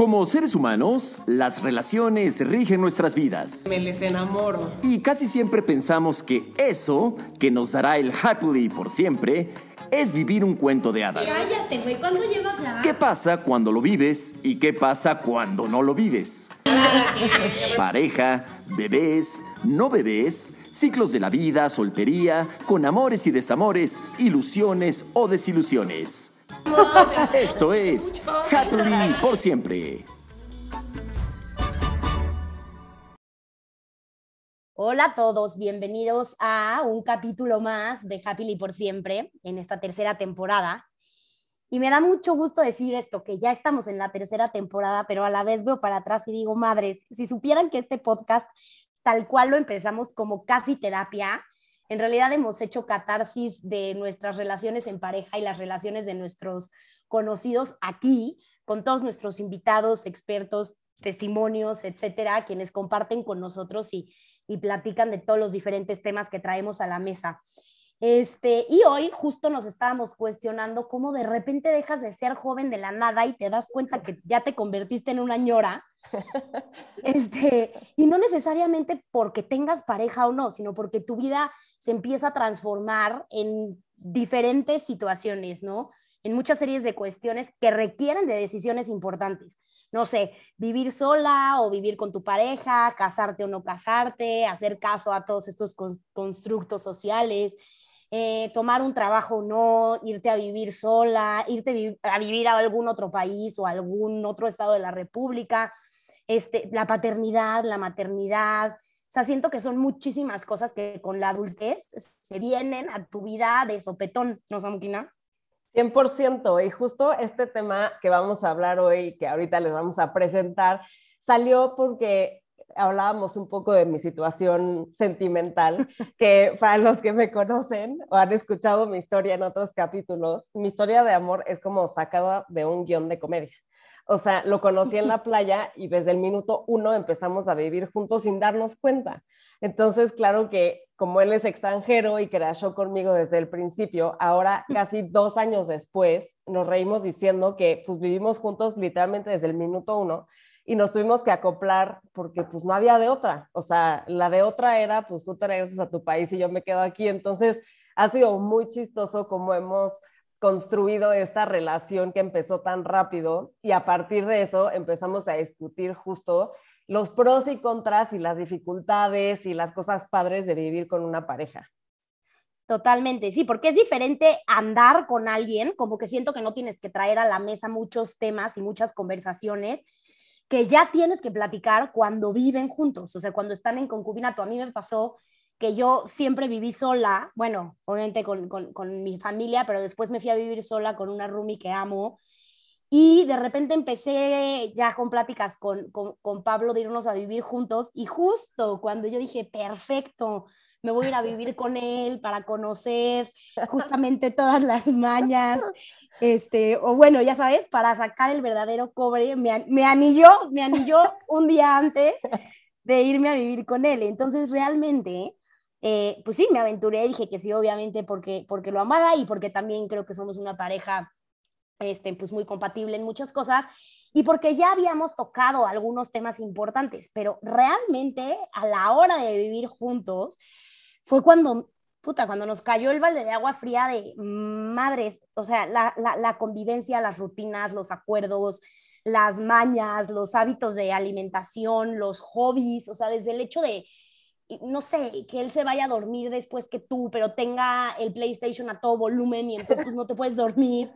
Como seres humanos, las relaciones rigen nuestras vidas. Me les enamoro. Y casi siempre pensamos que eso, que nos dará el happily por siempre, es vivir un cuento de hadas. Cállate, güey, ¿cuándo llevas ya? ¿Qué pasa cuando lo vives y qué pasa cuando no lo vives? Pareja, bebés, no bebés, ciclos de la vida, soltería, con amores y desamores, ilusiones o desilusiones. Esto es Happily por siempre. Hola a todos, bienvenidos a un capítulo más de Happily por siempre en esta tercera temporada. Y me da mucho gusto decir esto, que ya estamos en la tercera temporada, pero a la vez veo para atrás y digo, madres, si supieran que este podcast, tal cual lo empezamos como casi terapia, en realidad hemos hecho catarsis de nuestras relaciones en pareja y las relaciones de nuestros conocidos aquí, con todos nuestros invitados, expertos, testimonios, etcétera, quienes comparten con nosotros y, y platican de todos los diferentes temas que traemos a la mesa. Este, y hoy justo nos estábamos cuestionando cómo de repente dejas de ser joven de la nada y te das cuenta que ya te convertiste en una ñora este, y no necesariamente porque tengas pareja o no, sino porque tu vida se empieza a transformar en diferentes situaciones, ¿no? En muchas series de cuestiones que requieren de decisiones importantes. No sé, vivir sola o vivir con tu pareja, casarte o no casarte, hacer caso a todos estos constructos sociales, eh, tomar un trabajo o no, irte a vivir sola, irte a vivir a algún otro país o algún otro estado de la República este, la paternidad, la maternidad. O sea, siento que son muchísimas cosas que con la adultez se vienen a tu vida de sopetón, ¿no, Samuquina? 100%. Y justo este tema que vamos a hablar hoy, que ahorita les vamos a presentar, salió porque hablábamos un poco de mi situación sentimental, que para los que me conocen o han escuchado mi historia en otros capítulos, mi historia de amor es como sacada de un guion de comedia. O sea, lo conocí en la playa y desde el minuto uno empezamos a vivir juntos sin darnos cuenta. Entonces, claro que como él es extranjero y crashó conmigo desde el principio, ahora casi dos años después nos reímos diciendo que pues vivimos juntos literalmente desde el minuto uno y nos tuvimos que acoplar porque pues no había de otra. O sea, la de otra era pues tú te regresas a tu país y yo me quedo aquí. Entonces, ha sido muy chistoso como hemos construido esta relación que empezó tan rápido y a partir de eso empezamos a discutir justo los pros y contras y las dificultades y las cosas padres de vivir con una pareja. Totalmente, sí, porque es diferente andar con alguien, como que siento que no tienes que traer a la mesa muchos temas y muchas conversaciones que ya tienes que platicar cuando viven juntos, o sea, cuando están en concubinato. A mí me pasó que yo siempre viví sola, bueno, obviamente con, con, mi familia, pero después me fui a vivir sola con una roomie que amo. Y de repente empecé ya con pláticas con, con, Pablo de irnos a vivir juntos. Y justo cuando yo dije, perfecto, me voy a ir a vivir con él para conocer justamente todas las mañas, este, o bueno, ya sabes, para sacar el verdadero cobre, me, me anilló, me anilló un día antes de irme a vivir con él. Entonces, realmente, eh, pues sí, me aventuré, dije que sí, obviamente, porque, porque lo amaba y porque también creo que somos una pareja este, pues muy compatible en muchas cosas y porque ya habíamos tocado algunos temas importantes, pero realmente a la hora de vivir juntos fue cuando, puta, cuando nos cayó el balde de agua fría de madres, o sea, la, la, la convivencia, las rutinas, los acuerdos, las mañas, los hábitos de alimentación, los hobbies, o sea, desde el hecho de no sé, que él se vaya a dormir después que tú, pero tenga el PlayStation a todo volumen y entonces pues, no te puedes dormir,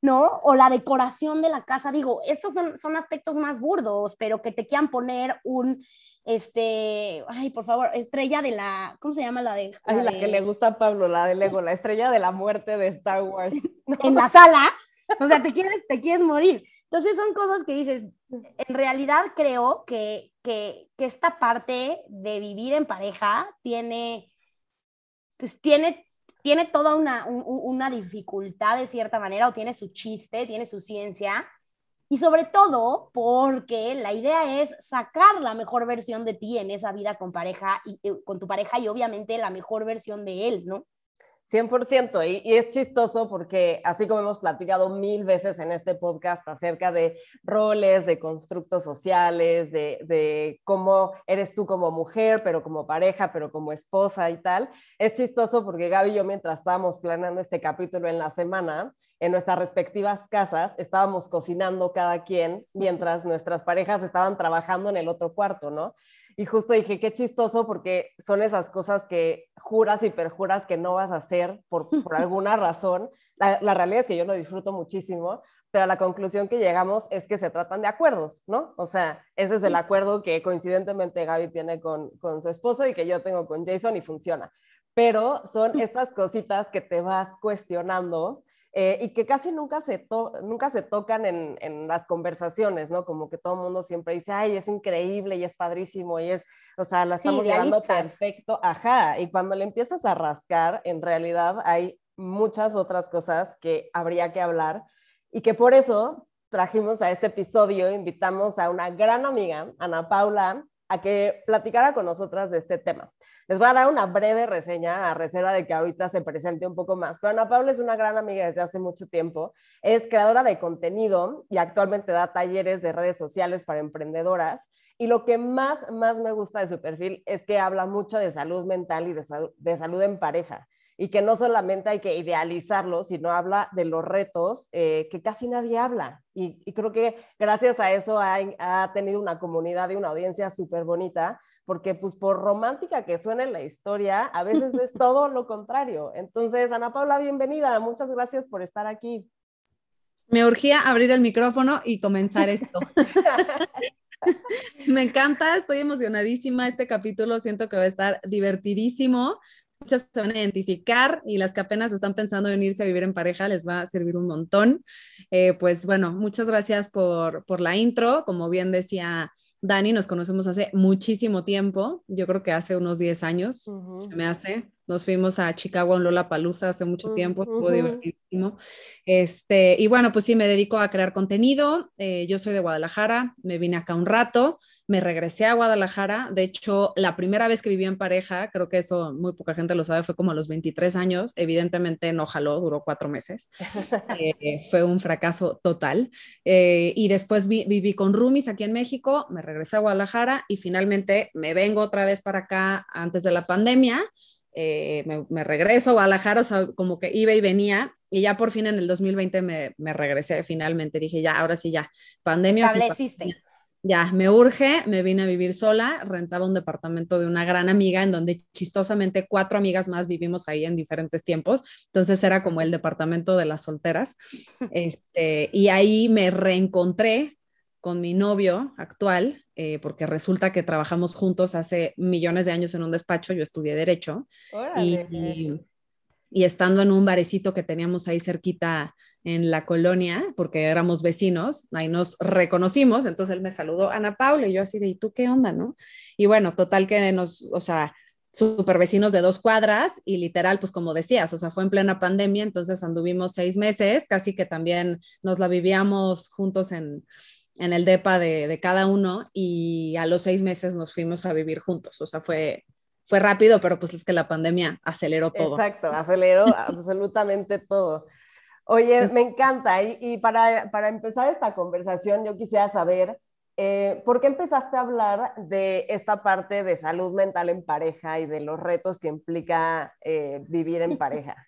¿no? O la decoración de la casa, digo, estos son, son aspectos más burdos, pero que te quieran poner un, este, ay, por favor, estrella de la, ¿cómo se llama la de? La, la que le gusta a Pablo, la de Lego, la estrella de la muerte de Star Wars. en la sala, o sea, te quieres, te quieres morir. Entonces son cosas que dices, en realidad creo que, que, que esta parte de vivir en pareja tiene, pues tiene, tiene toda una, una dificultad de cierta manera o tiene su chiste, tiene su ciencia. Y sobre todo porque la idea es sacar la mejor versión de ti en esa vida con pareja y eh, con tu pareja y obviamente la mejor versión de él, ¿no? 100%, y, y, es chistoso porque así como hemos platicado mil veces en este podcast acerca de roles, de constructos sociales, de, de, cómo eres tú como mujer, pero como pareja, pero como esposa y tal, es chistoso porque Gaby y yo mientras estábamos planeando este capítulo en la semana, en nuestras respectivas casas, estábamos cocinando cada quien mientras nuestras parejas estaban trabajando en el otro cuarto, ¿no? Y justo dije, qué chistoso porque son esas cosas que juras y perjuras que no vas a hacer por, por alguna razón. La, la, realidad es que yo lo disfruto muchísimo, pero la conclusión que llegamos es que se tratan de acuerdos, ¿no? O sea, ese es el acuerdo que coincidentemente Gaby tiene con, con su esposo y que yo tengo con Jason y funciona. Pero son estas cositas que te vas cuestionando eh, y que casi nunca se, nunca se tocan en, en, las conversaciones, ¿no? Como que todo el mundo siempre dice, ay, es increíble y es padrísimo y es, o sea, la estamos sí, llevando perfecto, ajá, y cuando le empiezas a rascar, en realidad hay muchas otras cosas que habría que hablar y que por eso trajimos a este episodio, invitamos a una gran amiga, Ana Paula, a que platicara con nosotras de este tema. Les voy a dar una breve reseña a reserva de que ahorita se presente un poco más. Pero Ana Paula es una gran amiga desde hace mucho tiempo. Es creadora de contenido y actualmente da talleres de redes sociales para emprendedoras. Y lo que más, más me gusta de su perfil es que habla mucho de salud mental y de, salud, de salud en pareja y que no solamente hay que idealizarlo, sino habla de los retos eh, que casi nadie habla. Y, y, creo que gracias a eso ha, ha tenido una comunidad y una audiencia súper bonita, porque pues por romántica que suene la historia, a veces es todo lo contrario. Entonces, Ana Paula, bienvenida. Muchas gracias por estar aquí. Me urgía abrir el micrófono y comenzar esto. Me encanta, estoy emocionadísima. Este capítulo siento que va a estar divertidísimo muchas se van a identificar y las que apenas están pensando en irse a vivir en pareja les va a servir un montón. Eh, pues bueno, muchas gracias por, por la intro. Como bien decía Dani, nos conocemos hace muchísimo tiempo, yo creo que hace unos 10 años, uh -huh. me hace. Nos fuimos a Chicago en Lola Palusa hace mucho tiempo, uh -huh. estuvo divertidísimo. Este, y bueno, pues sí, me dedico a crear contenido. Eh, yo soy de Guadalajara, me vine acá un rato, me regresé a Guadalajara. De hecho, la primera vez que viví en pareja, creo que eso muy poca gente lo sabe, fue como a los 23 años. Evidentemente no jaló, duró cuatro meses. eh, fue un fracaso total. Eh, y después vi, viví con roomies aquí en México, me regresé a Guadalajara y finalmente me vengo otra vez para acá antes de la pandemia. Eh, me, me, regreso a Guadalajara, o sea, como que iba y venía, y ya por fin en el 2020 me, me regresé finalmente, dije ya, ahora sí ya, pandemia. Estableciste. Pandemia, ya, me urge, me vine a vivir sola, rentaba un departamento de una gran amiga en donde chistosamente cuatro amigas más vivimos ahí en diferentes tiempos, entonces era como el departamento de las solteras, este, y ahí me reencontré con mi novio actual, eh, porque resulta que trabajamos juntos hace millones de años en un despacho, yo estudié derecho, y, y, y, estando en un barecito que teníamos ahí cerquita en la colonia, porque éramos vecinos, ahí nos reconocimos, entonces él me saludó, Ana Paula, y yo así de, ¿y tú qué onda, no? Y bueno, total que nos, o sea, super vecinos de dos cuadras y literal, pues como decías, o sea, fue en plena pandemia, entonces anduvimos seis meses, casi que también nos la vivíamos juntos en, en el DEPA de, de, cada uno y a los seis meses nos fuimos a vivir juntos. O sea, fue, fue rápido, pero pues es que la pandemia aceleró todo. Exacto, aceleró absolutamente todo. Oye, me encanta. Y, y para, para, empezar esta conversación, yo quisiera saber, eh, ¿por qué empezaste a hablar de esta parte de salud mental en pareja y de los retos que implica eh, vivir en pareja?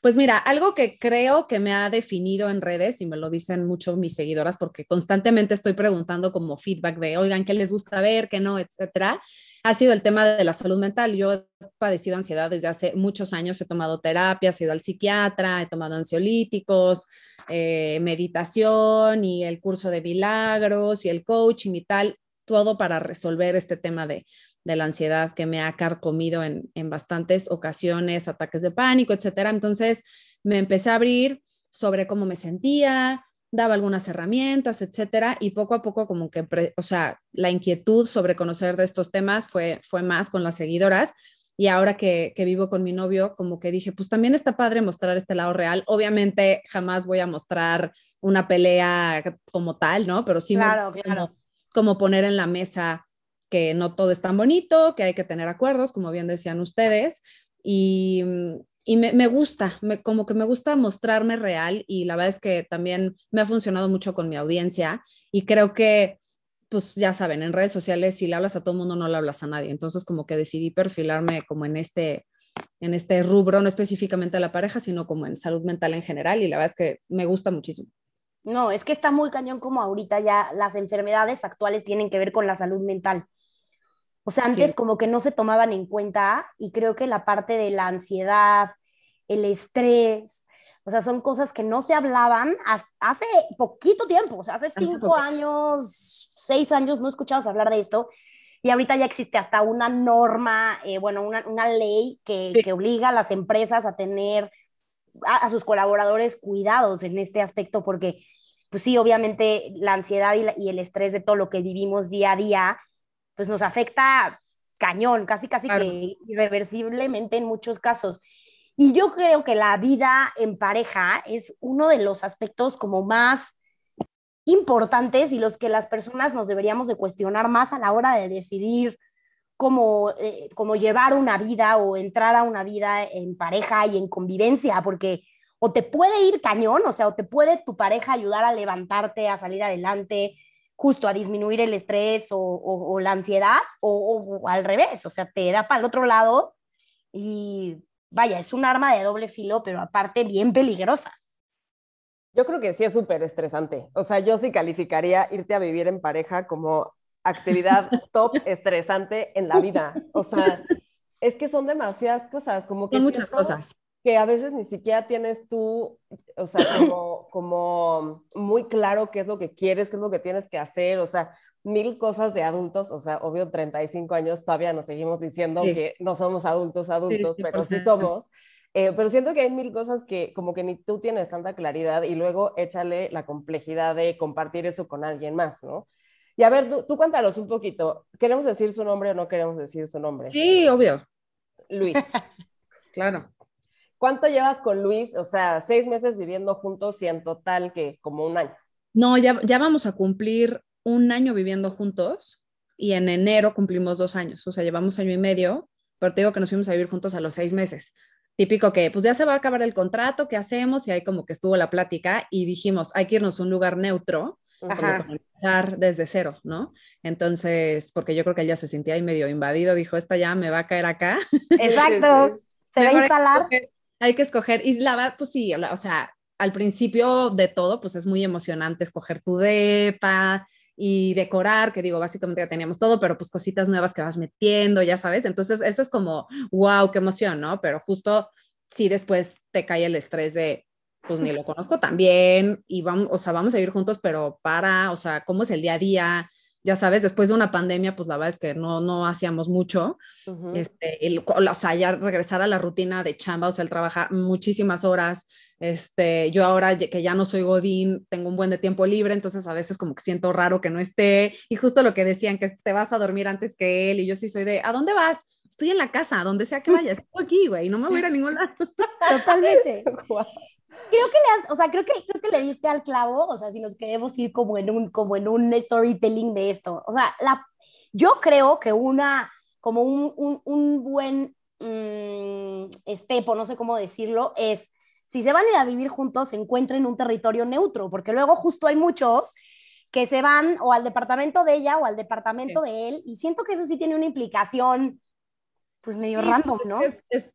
Pues mira, algo que creo que me ha definido en redes, y me lo dicen mucho mis seguidoras, porque constantemente estoy preguntando como feedback de, oigan, ¿qué les gusta ver, qué no, etcétera? Ha sido el tema de la salud mental. Yo he padecido ansiedad desde hace muchos años, he tomado terapia, he ido al psiquiatra, he tomado ansiolíticos, eh, meditación y el curso de milagros y el coaching y tal, todo para resolver este tema de, de la ansiedad que me ha carcomido en, en bastantes ocasiones, ataques de pánico, etcétera. Entonces me empecé a abrir sobre cómo me sentía, daba algunas herramientas, etcétera, y poco a poco como que, o sea, la inquietud sobre conocer de estos temas fue, fue más con las seguidoras. Y ahora que, que, vivo con mi novio, como que dije, pues también está padre mostrar este lado real. Obviamente jamás voy a mostrar una pelea como tal, ¿no? Pero sí claro, me, claro. Como, como poner en la mesa que no todo es tan bonito, que hay que tener acuerdos, como bien decían ustedes. Y, y me, gusta, como que me gusta mostrarme real y la verdad es que también me ha funcionado mucho con mi audiencia y creo que, pues ya saben, en redes sociales si le hablas a todo mundo no le hablas a nadie, entonces como que decidí perfilarme como en este, en este rubro, no específicamente a la pareja, sino como en salud mental en general y la verdad es que me gusta muchísimo. No, es que está muy cañón como ahorita ya las enfermedades actuales tienen que ver con la salud mental. O sea, antes como que no se tomaban en cuenta y creo que la parte de la ansiedad, el estrés, o sea, son cosas que no se hablaban hace poquito tiempo, o sea, hace cinco años, seis años no escuchabas hablar de esto y ahorita ya existe hasta una norma, eh, bueno, una, una ley que, que, obliga a las empresas a tener a, sus colaboradores cuidados en este aspecto porque, pues sí, obviamente la ansiedad y, y el estrés de todo lo que vivimos día a día pues nos afecta cañón, casi casi que irreversiblemente en muchos casos. Y yo creo que la vida en pareja es uno de los aspectos como más importantes y los que las personas nos deberíamos de cuestionar más a la hora de decidir cómo, eh, cómo llevar una vida o entrar a una vida en pareja y en convivencia, porque o te puede ir cañón, o sea, o te puede tu pareja ayudar a levantarte, a salir adelante, justo a disminuir el estrés o, la ansiedad o, al revés, o sea, te da para el otro lado y vaya, es un arma de doble filo, pero aparte bien peligrosa. Yo creo que sí es súper estresante. O sea, yo sí calificaría irte a vivir en pareja como actividad top estresante en la vida. O sea, es que son demasiadas cosas, como que... Son muchas cosas que a veces ni siquiera tienes tú, o sea, como, como muy claro qué es lo que quieres, qué es lo que tienes que hacer, o sea, mil cosas de adultos, o sea, obvio 35 años todavía nos seguimos diciendo que no somos adultos adultos, pero sí somos. Eh, pero siento que hay mil cosas que como que ni tú tienes tanta claridad y luego échale la complejidad de compartir eso con alguien más, ¿no? Y a ver, tú, tú cuéntanos un poquito, ¿queremos decir su nombre o no queremos decir su nombre? Sí, obvio. Luis. claro. ¿Cuánto llevas con Luis? O sea, seis meses viviendo juntos y en total que como un año. No, ya, ya vamos a cumplir un año viviendo juntos y en enero cumplimos dos años, o sea, llevamos año y medio, pero te digo que nos fuimos a vivir juntos a los seis meses. Típico que pues ya se va a acabar el contrato, ¿qué hacemos? Y ahí como que estuvo la plática y dijimos, hay que irnos a un lugar neutro, para empezar desde cero, ¿no? Entonces, porque yo creo que ella se sentía ahí medio invadido, dijo, esta ya me va a caer acá. Exacto, se va a instalar hay que escoger, y la verdad, pues sí, o sea, al principio de todo, pues es muy emocionante escoger tu depa y decorar, que digo, básicamente ya teníamos todo, pero pues cositas nuevas que vas metiendo, ya sabes, entonces eso es como, wow, qué emoción, ¿no? Pero justo sí después te cae el estrés de, pues ni lo conozco tan bien y vamos, o sea, vamos a ir juntos, pero para, o sea, ¿cómo es el día a día? Ya sabes, después de una pandemia, pues la verdad es que no, no hacíamos mucho. este, el, o sea, ya regresar a la rutina de chamba, o sea, él trabaja muchísimas horas. Este, yo ahora que ya no soy Godín, tengo un buen de tiempo libre, entonces a veces como que siento raro que no esté. Y justo lo que decían, que te vas a dormir antes que él, y yo sí soy de, ¿a dónde vas? Estoy en la casa, donde sea que vayas, estoy aquí, güey, no me voy a ir a ningún lado. Totalmente. creo que le o sea, creo que, creo que le diste al clavo, o sea, si nos queremos ir como en un, como en un storytelling de esto. O sea, la, yo creo que una, como un, un, un buen mmm, estepo, no sé cómo decirlo, es si se van a ir a vivir juntos, se encuentren un territorio neutro, porque luego justo hay muchos que se van o al departamento de ella o al departamento de él, y siento que eso sí tiene una implicación pues medio random, ¿no?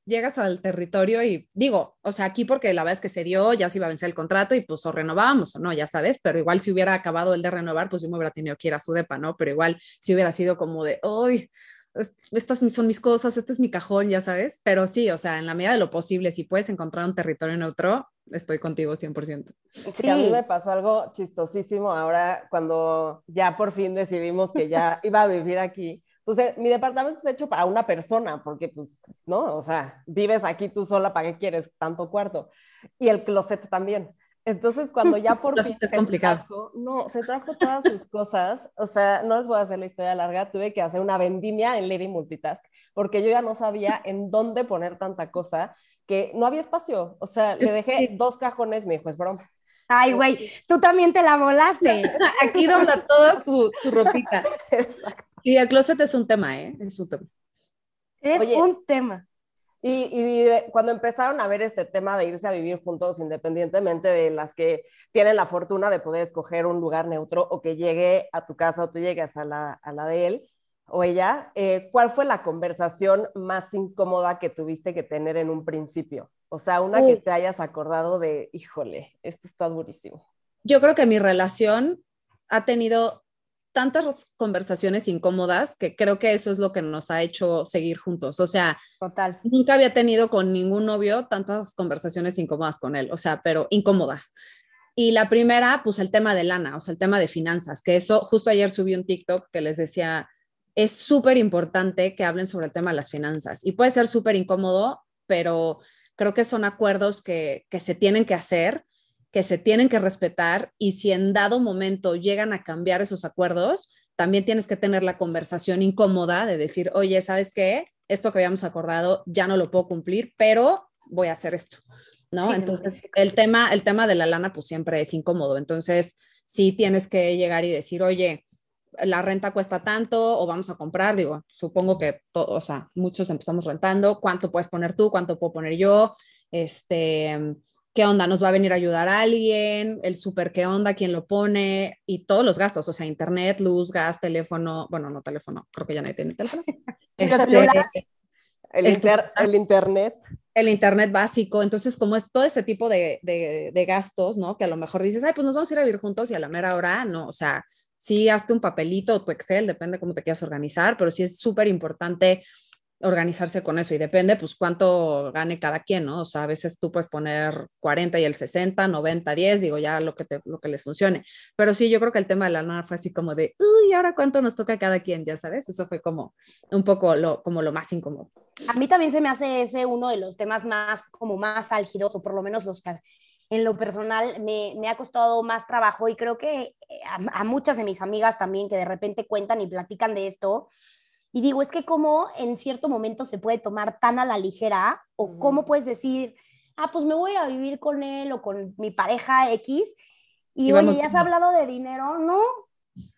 llegas al territorio y digo, o sea, aquí porque la es que se dio, ya se iba a vencer el contrato y pues o renovábamos o no, ya sabes, pero igual si hubiera acabado el de renovar, pues yo me hubiera tenido que ir a su depa, ¿no? Pero igual si hubiera sido como de, uy, estas son mis cosas, este es mi cajón, ya sabes, pero sí, o sea, en la medida de lo posible, si puedes encontrar un territorio neutro, estoy contigo 100%. Sí, a mí me pasó algo chistosísimo ahora cuando ya por fin decidimos que ya iba a vivir aquí pues eh, mi departamento es hecho para una persona, porque pues, ¿no? O sea, vives aquí tú sola, ¿para qué quieres tanto cuarto? Y el closet también. Entonces, cuando ya por fin es complicado. Trajo, no, se trajo todas sus cosas, o sea, no les voy a hacer la historia larga, tuve que hacer una vendimia en Lady Multitask, porque yo ya no sabía en dónde poner tanta cosa, que no había espacio, o sea, le dejé dos cajones, me dijo, es broma. Ay, güey, tú también te la volaste. Aquí dobla toda su, su ropita. Exacto. Sí, el closet es un tema, ¿eh? Es un tema. Es un tema. Y, cuando empezaron a ver este tema de irse a vivir juntos, independientemente de las que tienen la fortuna de poder escoger un lugar neutro o que llegue a tu casa o tú llegues a la, a la de él o ella, eh, ¿cuál fue la conversación más incómoda que tuviste que tener en un principio? O sea, una que te hayas acordado de, híjole, esto está durísimo. Yo creo que mi relación ha tenido tantas conversaciones incómodas que creo que eso es lo que nos ha hecho seguir juntos. O sea, Total. nunca había tenido con ningún novio tantas conversaciones incómodas con él, o sea, pero incómodas. Y la primera, pues el tema de lana, o sea, el tema de finanzas, que eso, justo ayer subí un TikTok que les decía, es súper importante que hablen sobre el tema de las finanzas. Y puede ser súper incómodo, pero creo que son acuerdos que, que se tienen que hacer que se tienen que respetar y si en dado momento llegan a cambiar esos acuerdos, también tienes que tener la conversación incómoda de decir, oye, ¿sabes qué? Esto que habíamos acordado ya no lo puedo cumplir, pero voy a hacer esto, ¿no? Entonces, el tema, el tema de la lana, pues siempre es incómodo. Entonces, sí tienes que llegar y decir, oye, la renta cuesta tanto o vamos a comprar, digo, supongo que, o sea, muchos empezamos rentando, ¿cuánto puedes poner tú? ¿Cuánto puedo poner yo? Este, qué onda, nos va a venir a ayudar a alguien, el súper, qué onda, quién lo pone y todos los gastos, o sea, internet, luz, gas, teléfono, bueno, no teléfono, creo que ya nadie tiene teléfono. este, el, el, internet. El internet básico, entonces como es todo este tipo de, de, de, gastos, ¿no? Que a lo mejor dices, ay, pues nos vamos a ir a vivir juntos y a la mera hora, no, o sea, sí, hazte un papelito o tu Excel, depende cómo te quieras organizar, pero sí es súper importante organizarse con eso y depende pues cuánto gane cada quien, ¿no? O sea, a veces tú puedes poner 40 y el 60, 90, 10, digo ya lo que, te, lo que les funcione. Pero sí, yo creo que el tema de la lana fue así como de, uy, ahora cuánto nos toca cada quien, ya sabes, eso fue como un poco lo, como lo más incómodo. A mí también se me hace ese uno de los temas más, como más álgidos, o por lo menos los que en lo personal me, me ha costado más trabajo y creo que a, a muchas de mis amigas también que de repente cuentan y platican de esto, y digo, es que cómo en cierto momento se puede tomar tan a la ligera o cómo puedes decir, ah, pues me voy a vivir con él o con mi pareja X y, oye, ¿ya has hablado de dinero? No,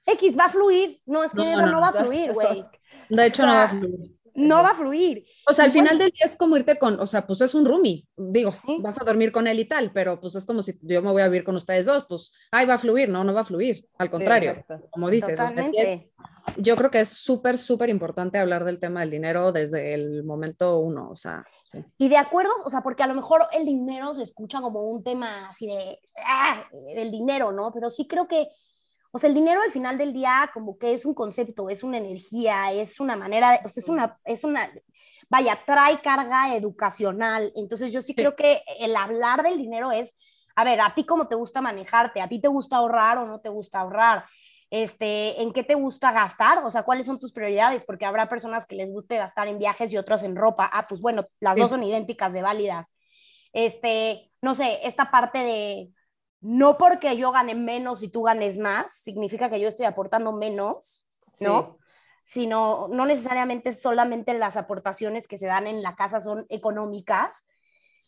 X va a fluir. No, es que no, no, va a fluir, güey. De hecho, no va a fluir. No va a fluir. O sea, al final del día es como irte con, o sea, pues es un roomie, digo, vas a dormir con él y tal, pero pues es como si yo me voy a vivir con ustedes dos, pues, ay, va a fluir, no, no va a fluir, al contrario, como dices, o sea, es, yo creo que es súper, súper importante hablar del tema del dinero desde el momento uno, o sea. Y de acuerdo, o sea, porque a lo mejor el dinero se escucha como un tema así de, ah, el dinero, ¿no? Pero sí creo que, o sea, el dinero al final del día como que es un concepto, es una energía, es una manera, de, o sea, es una, es una, vaya, trae carga educacional. Entonces yo sí, sí creo que el hablar del dinero es, a ver, a ti cómo te gusta manejarte, a ti te gusta ahorrar o no te gusta ahorrar este, en qué te gusta gastar, o sea, cuáles son tus prioridades, porque habrá personas que les guste gastar en viajes y otros en ropa. Ah, pues bueno, las dos son idénticas de válidas. Este, no sé, esta parte de no porque yo gane menos y tú ganes más, significa que yo estoy aportando menos, ¿no? Sino, no necesariamente solamente las aportaciones que se dan en la casa son económicas.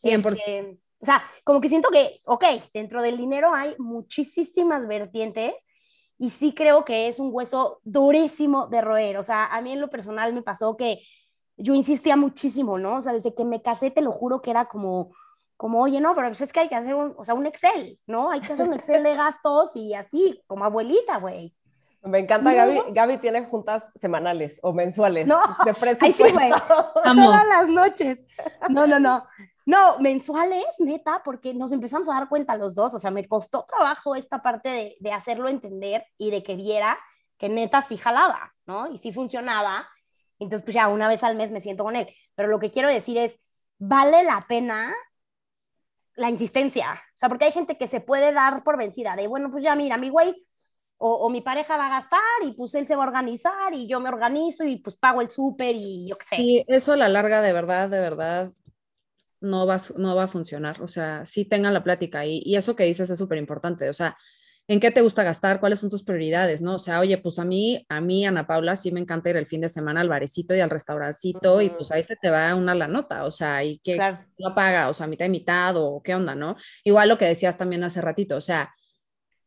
100%. Este, o sea, como que siento que, ok, dentro del dinero hay muchísimas vertientes y sí creo que es un hueso durísimo de roer. O sea, a mí en lo personal me pasó que yo insistía muchísimo, ¿no? O sea, desde que me casé, te lo juro que era como, como, oye, no, pero pues es que hay que hacer un, o sea, un Excel, ¿no? Hay que hacer un Excel de gastos y así, como abuelita, güey. Me encanta, Gaby. Gaby tiene juntas semanales o mensuales no, de presupuesto. sí, güey. Todas las noches. No, no, no. No, mensuales, neta, porque nos empezamos a dar cuenta los dos, o sea, me costó trabajo esta parte de, de hacerlo entender y de que viera que neta sí jalaba, ¿no? Y sí funcionaba. Entonces, pues ya una vez al mes me siento con él. Pero lo que quiero decir es, vale la pena la insistencia. O sea, porque hay gente que se puede dar por vencida, de, bueno, pues ya mira, mi güey o, mi pareja va a gastar y pues él se va a organizar y yo me organizo y pues pago el súper y yo qué sé. Sí, eso a la larga de verdad, de verdad, no va, no va a funcionar. O sea, sí tengan la plática y, y eso que dices es súper importante. O sea, ¿en qué te gusta gastar? ¿Cuáles son tus prioridades? ¿No? O sea, oye, pues a mí, a mí, Ana Paula, sí me encanta ir el fin de semana al barecito y al restaurancito y pues ahí se te va una la nota. O sea, ¿y qué claro. lo paga? O sea, mitad y mitad o qué onda, ¿no? Igual lo que decías también hace ratito, o sea,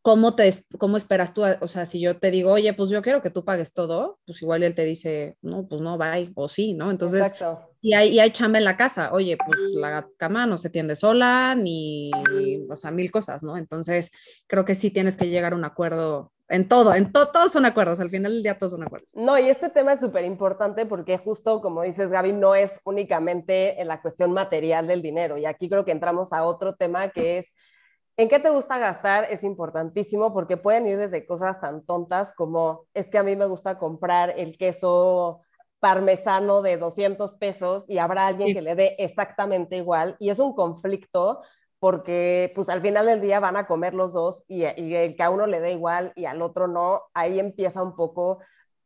¿cómo, te, ¿cómo esperas tú? O sea, si yo te digo, oye, pues yo quiero que tú pagues todo, pues igual él te dice, no, pues no, bye, o sí, ¿no? Entonces, Exacto. Y, hay, y hay chamba en la casa, oye, pues la cama no se tiende sola, ni, o sea, mil cosas, ¿no? Entonces, creo que sí tienes que llegar a un acuerdo en todo, en todo, todos son acuerdos, al final del día todos son acuerdos. No, y este tema es súper importante porque justo como dices Gaby, no es únicamente en la cuestión material del dinero, y aquí creo que entramos a otro tema que es ¿En qué te gusta gastar? Es importantísimo porque pueden ir desde cosas tan tontas como es que a mí me gusta comprar el queso parmesano de 200 pesos y habrá alguien que le dé exactamente igual y es un conflicto porque pues al final del día van a comer los dos y, y que a uno le dé igual y al otro no, ahí empieza un poco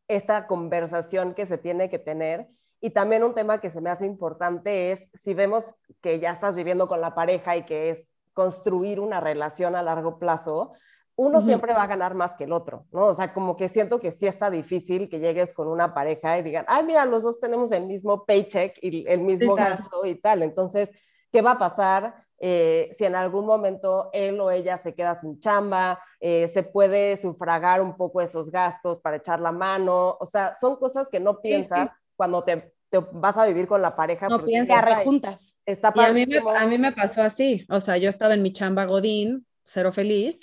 esta conversación que se tiene que tener. Y también un tema que se me hace importante es si vemos que ya estás viviendo con la pareja y que es construir una relación a largo plazo, uno siempre va a ganar más que el otro, ¿no? O sea, como que siento que sí está difícil que llegues con una pareja y digan, ay, mira, los dos tenemos el mismo paycheck y el mismo gasto y tal. Entonces, ¿qué va a pasar eh, si en algún momento él o ella se queda sin chamba? Eh, ¿Se puede sufragar un poco esos gastos para echar la mano? O sea, son cosas que no piensas cuando te vas a vivir con la pareja. No piensas, juntas. Está y a mí, me, a mí me pasó así, o sea, yo estaba en mi chamba Godín, cero feliz,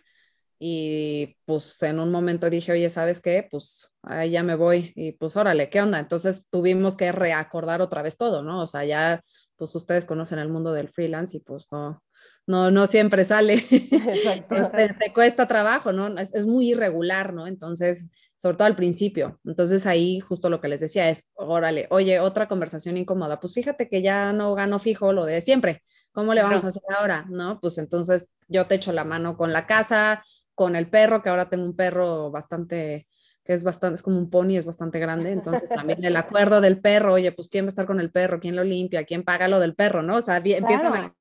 y pues en un momento dije, oye, ¿sabes qué? Pues ahí ya me voy y pues órale, ¿qué onda? Entonces tuvimos que reacordar otra vez todo, ¿no? O sea, ya pues ustedes conocen el mundo del freelance y pues no, no, no siempre sale. te, te, cuesta trabajo, ¿no? Es, es, muy irregular, ¿no? Entonces, sobre todo al principio. Entonces ahí justo lo que les decía es, órale, oye, otra conversación incómoda, pues fíjate que ya no gano fijo lo de siempre. ¿Cómo le vamos a hacer ahora? ¿No? Pues entonces yo te echo la mano con la casa, con el perro, que ahora tengo un perro bastante, que es bastante, es como un pony, es bastante grande, entonces también el acuerdo del perro, oye, pues quién va a estar con el perro, quién lo limpia, quién paga lo del perro, ¿no? O sea, empiezan a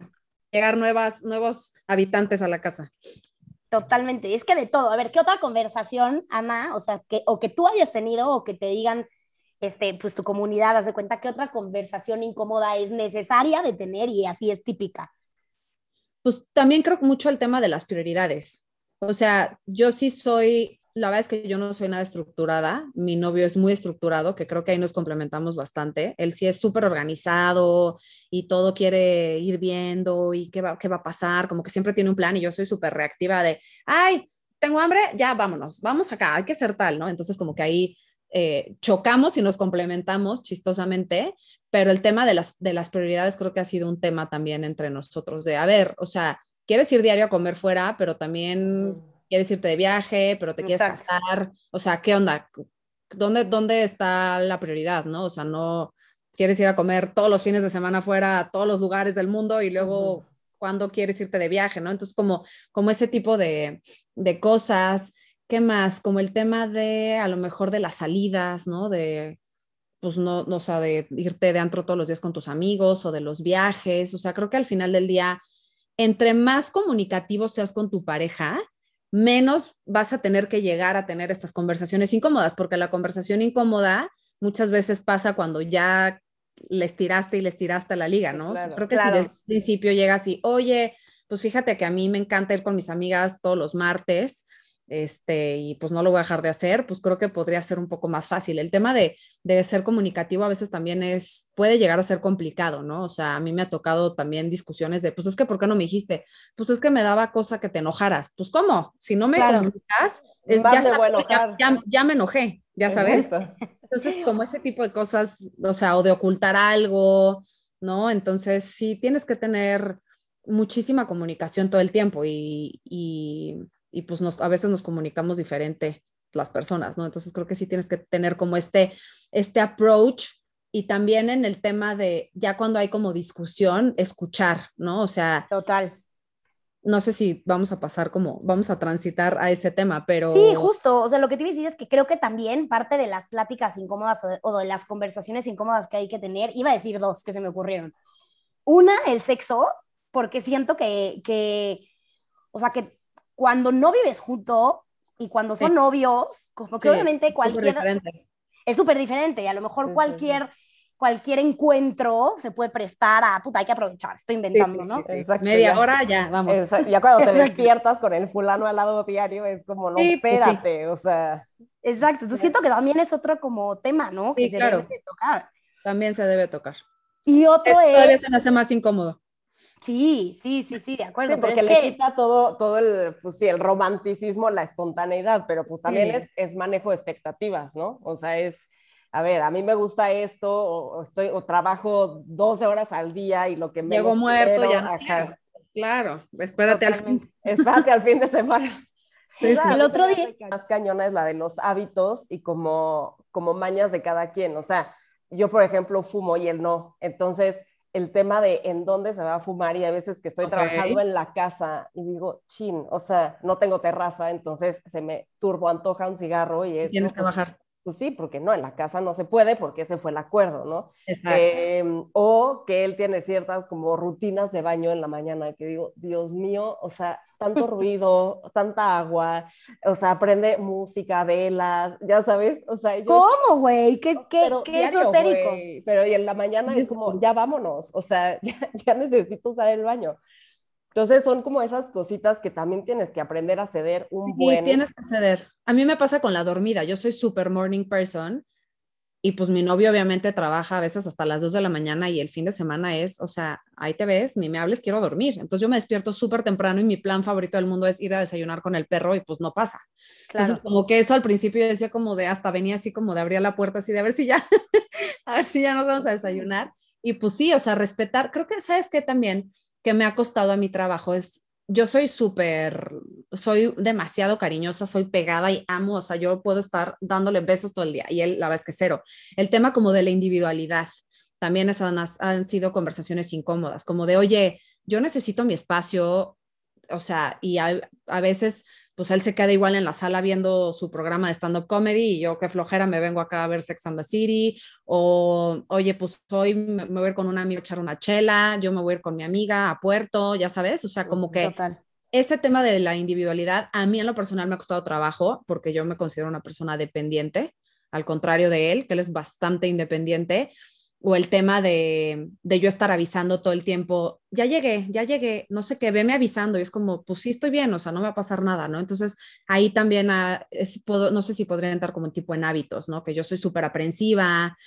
llegar nuevas, nuevos habitantes a la casa. Totalmente, es que de todo. A ver, ¿qué otra conversación, Ana? O sea, que, o que tú hayas tenido o que te digan, este, pues tu comunidad, haz de cuenta, ¿qué otra conversación incómoda es necesaria de tener y así es típica? Pues también creo mucho el tema de las prioridades. O sea, yo sí soy, la verdad es que yo no soy nada estructurada, mi novio es muy estructurado, que creo que ahí nos complementamos bastante. Él sí es súper organizado y todo quiere ir viendo y qué va, qué va a pasar, como que siempre tiene un plan y yo soy súper reactiva de, ay, tengo hambre, ya vámonos, vamos acá, hay que ser tal, ¿no? Entonces como que ahí eh, chocamos y nos complementamos chistosamente, pero el tema de las, de las prioridades creo que ha sido un tema también entre nosotros, de, a ver, o sea, quieres ir diario a comer fuera, pero también quieres irte de viaje, pero te quieres casar. O sea, ¿qué onda? ¿Dónde, ¿Dónde está la prioridad, no? O sea, no quieres ir a comer todos los fines de semana fuera a todos los lugares del mundo y luego cuando quieres irte de viaje, ¿no? Entonces, como, como ese tipo de, de cosas. ¿Qué más? Como el tema de a lo mejor de las salidas, ¿no? De, pues no, no, o sea, de irte de antro todos los días con tus amigos o de los viajes. O sea, creo que al final del día entre más comunicativo seas con tu pareja, menos vas a tener que llegar a tener estas conversaciones incómodas, porque la conversación incómoda muchas veces pasa cuando ya les tiraste y les tiraste a la liga, ¿no? creo que si desde el principio llegas y, oye, pues fíjate que a mí me encanta ir con mis amigas todos los martes, este, y pues no lo voy a dejar de hacer, pues creo que podría ser un poco más fácil. El tema de, de, ser comunicativo a veces también es, puede llegar a ser complicado, ¿no? O sea, a mí me ha tocado también discusiones de, pues es que, ¿por qué no me dijiste? Pues es que me daba cosa que te enojaras. Pues ¿cómo? Si no me comunicas, es, ya, ya, ya, me enojé, ya sabes. Entonces, como ese tipo de cosas, o sea, o de ocultar algo, ¿no? Entonces, sí, tienes que tener muchísima comunicación todo el tiempo y, y y pues nos, a veces nos comunicamos diferente las personas, ¿no? Entonces creo que sí tienes que tener como este, este approach y también en el tema de ya cuando hay como discusión, escuchar, ¿no? O sea, total. No sé si vamos a pasar como, vamos a transitar a ese tema, pero... Sí, justo, o sea, lo que te iba a decir es que creo que también parte de las pláticas incómodas o de, las conversaciones incómodas que hay que tener, iba a decir dos que se me ocurrieron. Una, el sexo, porque siento que, que o sea, que cuando no vives junto y cuando son novios, como que obviamente cualquier... Es súper diferente. Y a lo mejor cualquier cualquier encuentro se puede prestar a, puta, hay que aprovechar, estoy inventando, ¿no? Exacto, Media hora ya, vamos. ya cuando te despiertas con el fulano al lado diario es como, no, pues espérate, o sea. Exacto, entonces siento que también es otro como tema, ¿no? Que se debe tocar. También se debe tocar. Y otro es... Todavía se me hace más incómodo. Sí, sí, sí, sí, de acuerdo. porque le quita todo, todo el, pues sí, el romanticismo, la espontaneidad, pero pues también es, es, manejo de expectativas, ¿no? O sea, es, a ver, a mí me gusta esto, o, estoy, o trabajo 12 horas al día y lo que me Llego muerto ya. Ajá. Claro, espérate al fin. Espérate al fin de semana. el otro día. Más cañona es la de los hábitos y como, como mañas de cada quien. O sea, yo, por ejemplo, fumo y él no. Entonces, el tema de en dónde se va a fumar y a veces que estoy trabajando en la casa y digo, chin, o sea, no tengo terraza, entonces se me turbo antoja un cigarro y es... Tienes que pues, bajar. Pues sí, porque no, en la casa no se puede porque ese fue el acuerdo, ¿no? Em, o que él tiene ciertas como rutinas de baño en la mañana que digo, Dios mío, o sea, tanto ruido, tanta agua, o sea, aprende música, velas, ya sabes, o sea, ¿Cómo, güey? ¿Qué, qué, qué esotérico? Pero y en la mañana es como, ya vámonos, o sea, ya, ya necesito usar el baño. Entonces son como esas cositas que también tienes que aprender a ceder un buen. Sí, tienes que ceder. A mí me pasa con la dormida. Yo soy super morning person y pues mi novio obviamente trabaja a veces hasta las 2 de la mañana y el fin de semana es, o sea, ahí te ves, ni me hables, quiero dormir. Entonces yo me despierto súper temprano y mi plan favorito del mundo es ir a desayunar con el perro y pues no pasa. Entonces como que eso al principio yo decía como de, hasta venía así como de abrir la puerta así de a ver si ya, a ver si ya nos vamos a desayunar. Y pues sí, o sea, respetar, creo que sabes que también que me ha costado a mi trabajo es, yo soy súper, soy demasiado cariñosa, soy pegada y amo, o sea, yo puedo estar dándole besos todo el día y él la verdad es que cero. El tema como de la individualidad, también esas han, han sido conversaciones incómodas, como de, oye, yo necesito mi espacio, o sea, y a, a veces pues él se queda igual en la sala viendo su programa de stand-up comedy y yo qué flojera me vengo acá a ver Sex and the City o oye pues hoy me, voy a ir con una amiga a echar una chela, yo me voy a ir con mi amiga a Puerto, ya sabes, o sea, como que ese tema de la individualidad a mí en lo personal me ha costado trabajo porque yo me considero una persona dependiente, al contrario de él, que él es bastante independiente o el tema de, de, yo estar avisando todo el tiempo, ya llegué, ya llegué, no sé qué, veme avisando y es como, pues sí estoy bien, o sea, no me va a pasar nada, ¿no? Entonces ahí también ah, puedo, no sé si podría entrar como un tipo en hábitos, ¿no? Que yo soy súper aprensiva,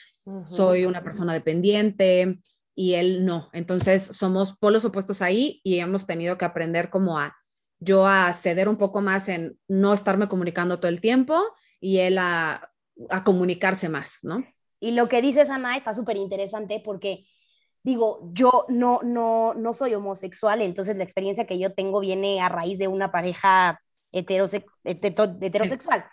soy una persona dependiente y él no. Entonces somos polos opuestos ahí y hemos tenido que aprender como a yo a ceder un poco más en no estarme comunicando todo el tiempo y él a, a comunicarse más, ¿no? Y lo que dices, Ana, está súper interesante porque, digo, yo no, no, no soy homosexual, entonces la experiencia que yo tengo viene a raíz de una pareja heterosexual.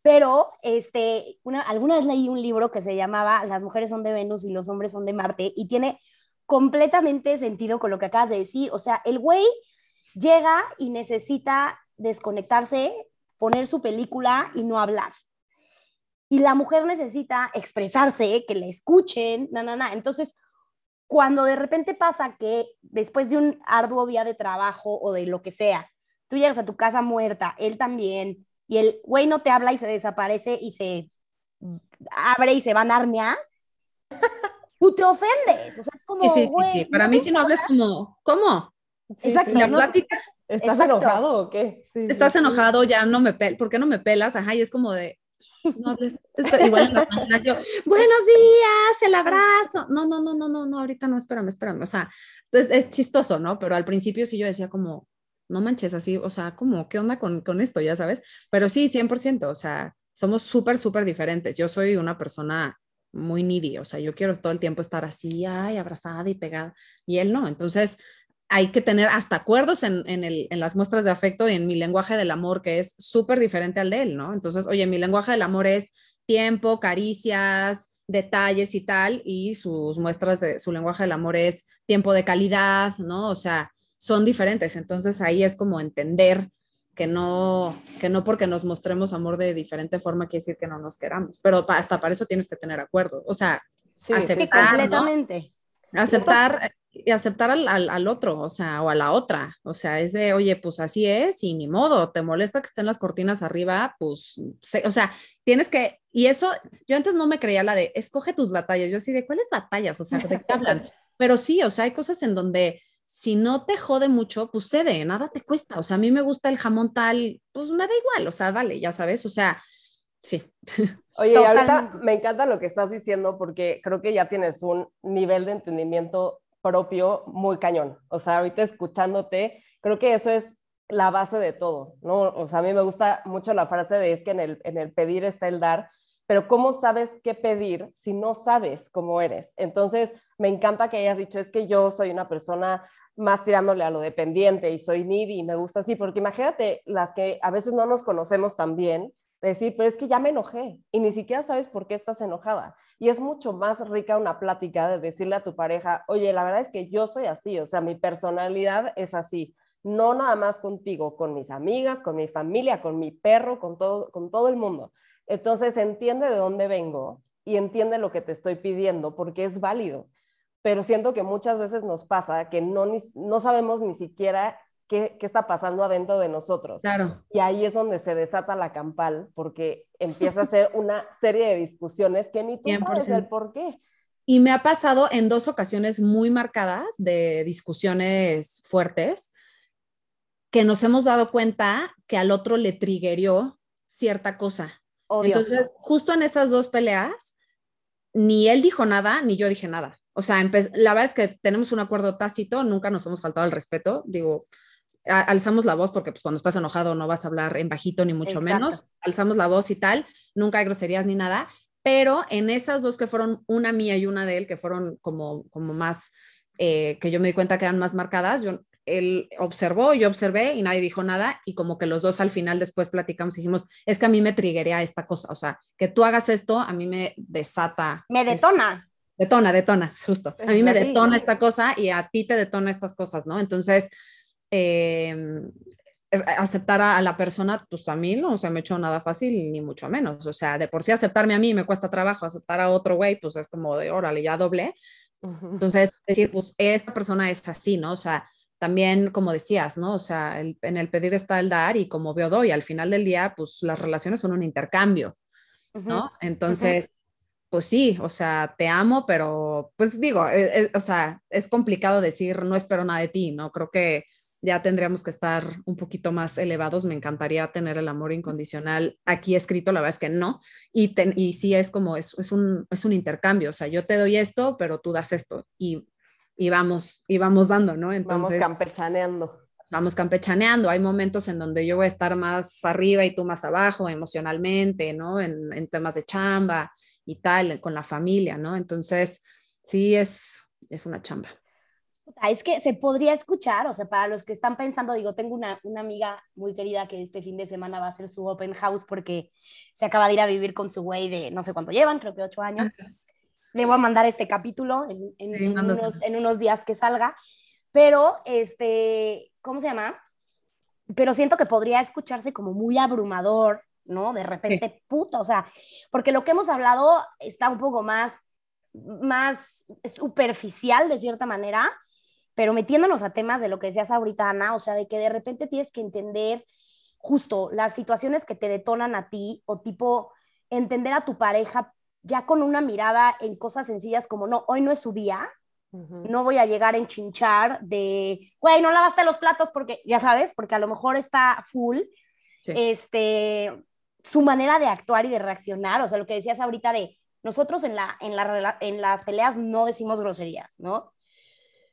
Pero, este, una, alguna vez leí un libro que se llamaba Las mujeres son de Venus y los hombres son de Marte y tiene completamente sentido con lo que acabas de decir. O sea, el güey llega y necesita desconectarse, poner su película y no hablar y la mujer necesita expresarse, que la escuchen, na, na, na. Entonces, cuando de repente pasa que después de un arduo día de trabajo o de lo que sea, tú llegas a tu casa muerta, él también, y el güey no te habla y se desaparece y se abre y se va a Narnia, tú te ofendes. O sea, es como, sí, sí, sí, Para mí, si no hablas como, ¿cómo? Exacto. La plática. ¿Estás enojado o qué? Estás enojado, ya no me pelas, ¿por qué no me pelas? Ajá, y es como de, no igual en yo, buenos días, el abrazo. No, no, no, no, no, no, ahorita no, espérame, espérame. O sea, es, es chistoso, ¿no? Pero al principio sí yo decía como, no manches así, o sea, como, ¿qué onda con, con esto? Ya sabes. Pero sí, 100%, o sea, somos súper, súper diferentes. Yo soy una persona muy needy, o sea, yo quiero todo el tiempo estar así, ay, abrazada y pegada, y él no. Entonces, hay que tener hasta acuerdos en, las muestras de afecto y en mi lenguaje del amor, que es súper diferente al de él, ¿no? Entonces, oye, mi lenguaje del amor es tiempo, caricias, detalles y tal, y sus muestras de su lenguaje del amor es tiempo de calidad, ¿no? O sea, son diferentes. Entonces, ahí es como entender que no, que no porque nos mostremos amor de diferente forma quiere decir que no nos queramos, pero hasta para eso tienes que tener acuerdo, o sea, aceptar, completamente. Aceptar y aceptar al, al, otro, o sea, o a la otra. O sea, es de, oye, pues así es y ni modo, te molesta que estén las cortinas arriba, pues, o sea, tienes que, y eso, yo antes no me creía la de, escoge tus batallas, yo así de, ¿cuáles batallas? O sea, ¿de qué hablan? Pero sí, o sea, hay cosas en donde si no te jode mucho, pues cede, nada te cuesta. O sea, a mí me gusta el jamón tal, pues me da igual, o sea, vale, ya sabes, o sea, sí. Oye, ahorita me encanta lo que estás diciendo porque creo que ya tienes un nivel de entendimiento propio muy cañón. O sea, ahorita escuchándote, creo que eso es la base de todo, ¿no? O sea, a mí me gusta mucho la frase de es que en el, en el pedir está el dar, pero ¿cómo sabes qué pedir si no sabes cómo eres? Entonces, me encanta que hayas dicho, es que yo soy una persona más tirándole a lo dependiente y soy needy y me gusta así, porque imagínate las que a veces no nos conocemos tan bien, decir, pero es que ya me enojé y ni siquiera sabes por qué estás enojada. Y es mucho más rica una plática de decirle a tu pareja, oye, la verdad es que yo soy así, o sea, mi personalidad es así, no nada más contigo, con mis amigas, con mi familia, con mi perro, con todo, con todo el mundo. Entonces entiende de dónde vengo y entiende lo que te estoy pidiendo porque es válido. Pero siento que muchas veces nos pasa que no, no sabemos ni siquiera qué, está pasando adentro de nosotros. Claro. Y ahí es donde se desata la campal, porque empieza a ser una serie de discusiones que ni tú sabes el por qué. Y me ha pasado en dos ocasiones muy marcadas de discusiones fuertes, que nos hemos dado cuenta que al otro le triggerió cierta cosa. Entonces, justo en esas dos peleas, ni él dijo nada, ni yo dije nada. O sea, la verdad es que tenemos un acuerdo tácito, nunca nos hemos faltado al respeto. Digo, alzamos la voz porque pues cuando estás enojado no vas a hablar en bajito ni mucho menos, alzamos la voz y tal, nunca hay groserías ni nada, pero en esas dos que fueron una mía y una de él, que fueron como, como más, eh, que yo me di cuenta que eran más marcadas, yo, él observó, yo observé y nadie dijo nada y como que los dos al final después platicamos y dijimos, es que a mí me triguea esta cosa, o sea, que tú hagas esto a mí me desata. Me detona. Detona, detona, justo. A mí me detona esta cosa y a ti te detona estas cosas, ¿no? Entonces, eh, aceptar a, la persona, pues a mí no se me echó nada fácil, ni mucho menos. O sea, de por sí aceptarme a mí me cuesta trabajo, aceptar a otro güey, pues es como de órale, ya doble. Entonces, decir, pues esta persona es así, ¿no? O sea, también, como decías, ¿no? O sea, en el pedir está el dar y como veo doy, al final del día, pues las relaciones son un intercambio, ¿no? Entonces, pues sí, o sea, te amo, pero pues digo, e, e, o sea, es complicado decir no espero nada de ti, ¿no? Creo que ya tendríamos que estar un poquito más elevados. Me encantaría tener el amor incondicional aquí escrito, la verdad es que no. Y, y sí es como, es, es, un, es un intercambio, o sea, yo te doy esto, pero tú das esto y, y vamos, y vamos dando, ¿no? Entonces, vamos campechaneando. Vamos campechaneando. Hay momentos en donde yo voy a estar más arriba y tú más abajo emocionalmente, ¿no? En, en temas de chamba y tal, con la familia, ¿no? Entonces, sí es, es una chamba es que se podría escuchar, o sea, para los que están pensando, digo, tengo una, una, amiga muy querida que este fin de semana va a hacer su open house porque se acaba de ir a vivir con su güey de no sé cuánto llevan, creo que ocho años. Le voy a mandar este capítulo en, en, unos, en, unos, días que salga, pero, este, ¿cómo se llama? Pero siento que podría escucharse como muy abrumador, ¿no? De repente, puto, o sea, porque lo que hemos hablado está un poco más, más superficial de cierta manera, pero metiéndonos a temas de lo que decías ahorita, Ana, o sea, de que de repente tienes que entender justo las situaciones que te detonan a ti o tipo entender a tu pareja ya con una mirada en cosas sencillas como, no, hoy no es su día, no voy a llegar a enchinchar de, güey, no lavaste los platos porque, ya sabes, porque a lo mejor está full, este, su manera de actuar y de reaccionar, o sea, lo que decías ahorita de, nosotros en, la, en, la, en las peleas no decimos groserías, ¿no?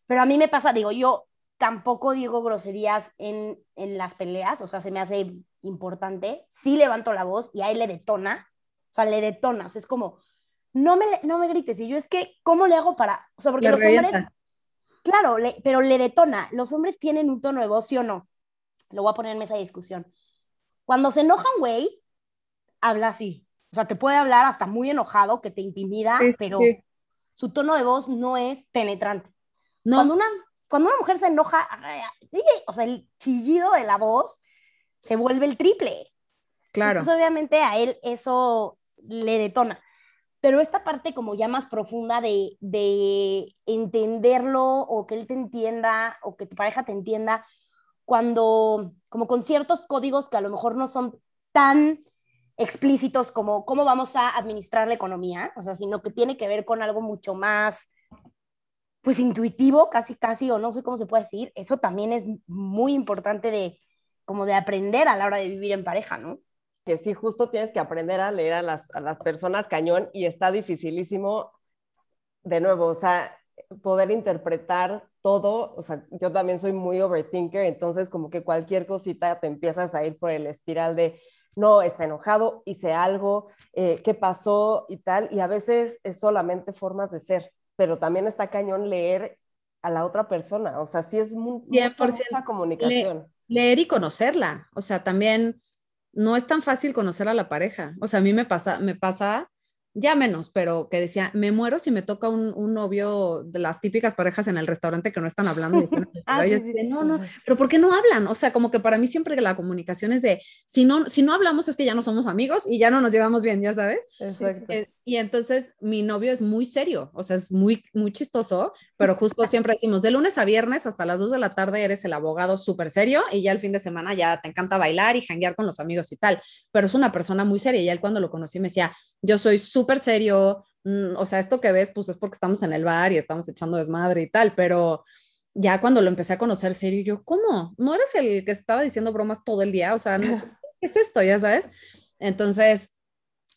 Pero a mí me pasa, digo, yo tampoco digo groserías en, en las peleas, o sea, se me hace importante. Sí levanto la voz y a él le detona, o sea, le detona, o sea, es como, no me, no me grites. Y yo es que, ¿cómo le hago para...? O sea, porque los hombres... Claro, pero le detona. Los hombres tienen un tono de voz, ¿sí o no? Lo voy a poner en mesa de discusión. Cuando se enoja un güey, habla así. O sea, te puede hablar hasta muy enojado, que te intimida, pero su tono de voz no es penetrante. Cuando, una, cuando una mujer se enoja, o sea, el chillido de la voz se vuelve el triple. Claro. Entonces, obviamente a él eso le detona. pero esta parte como ya más profunda de, de entenderlo o que él te entienda o que tu pareja te entienda, cuando como con ciertos códigos que a lo mejor no son tan explícitos como cómo vamos a administrar la economía, o sea, sino que tiene que ver con algo mucho más pues intuitivo, casi casi, o no sé cómo se puede decir, eso también es muy importante de como de aprender a la hora de vivir en pareja, ¿no? Que sí, justo tienes que aprender a leer a las, a las personas cañón y está dificilísimo, de nuevo, o sea, poder interpretar todo, o sea, yo también soy muy overthinker, entonces como que cualquier cosita te empiezas a ir por el espiral de, no, está enojado, hice algo, eh, qué pasó y tal, y a veces es solamente formas de ser, pero también está cañón leer a la otra persona, o sea, sí es muy, mucha, comunicación. leer y conocerla, o sea, también no es tan fácil conocer a la pareja, o sea, a mí me pasa, me pasa ya menos, pero que decía, me muero si me toca un, un, novio de las típicas parejas en el restaurante que no están hablando. Ah, no, no, pero ¿por qué no hablan? O sea, como que para mí siempre la comunicación es de, si no, si no hablamos es que ya no somos amigos y ya no nos llevamos bien, ya sabes. Exacto. Eh, y entonces mi novio es muy serio, o sea, es muy, muy chistoso, pero justo siempre decimos, de lunes a viernes hasta las 2 de la tarde eres el abogado súper serio y ya el fin de semana ya te encanta bailar y janguear con los amigos y tal, pero es una persona muy seria y él cuando lo conocí me decía, yo soy súper serio, mm, o sea, esto que ves pues es porque estamos en el bar y estamos echando desmadre y tal, pero ya cuando lo empecé a conocer serio, yo, ¿cómo? ¿No eres el que estaba diciendo bromas todo el día? O sea, ¿qué es esto? Ya sabes. Entonces,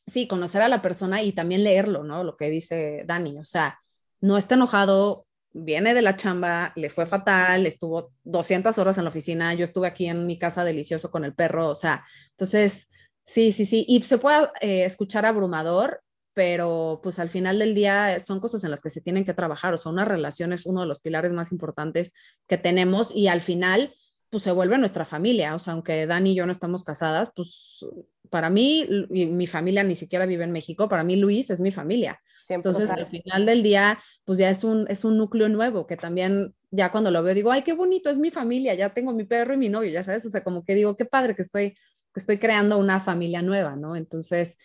sí, conocer a la persona y también leerlo, ¿no? Lo que dice Dani, o sea, no está enojado, viene de la chamba, le fue fatal, estuvo 200 horas en la oficina, yo estuve aquí en mi casa delicioso con el perro, o sea, entonces, sí, sí, sí, y se puede eh, escuchar abrumador, pero pues al final del día son cosas en las que se tienen que trabajar, o sea, una relación es uno de los pilares más importantes que tenemos y al final pues se vuelve nuestra familia, o sea, aunque Dani y yo no estamos casadas, pues para mí, y mi familia ni siquiera vive en México, para mí Luis es mi familia. Entonces, al final del día, pues ya es un, es un núcleo nuevo que también, ya cuando lo veo, digo, ay, qué bonito, es mi familia, ya tengo mi perro y mi novio, ya sabes, o sea, como que digo, qué padre que estoy, que estoy creando una familia nueva, ¿no? Entonces,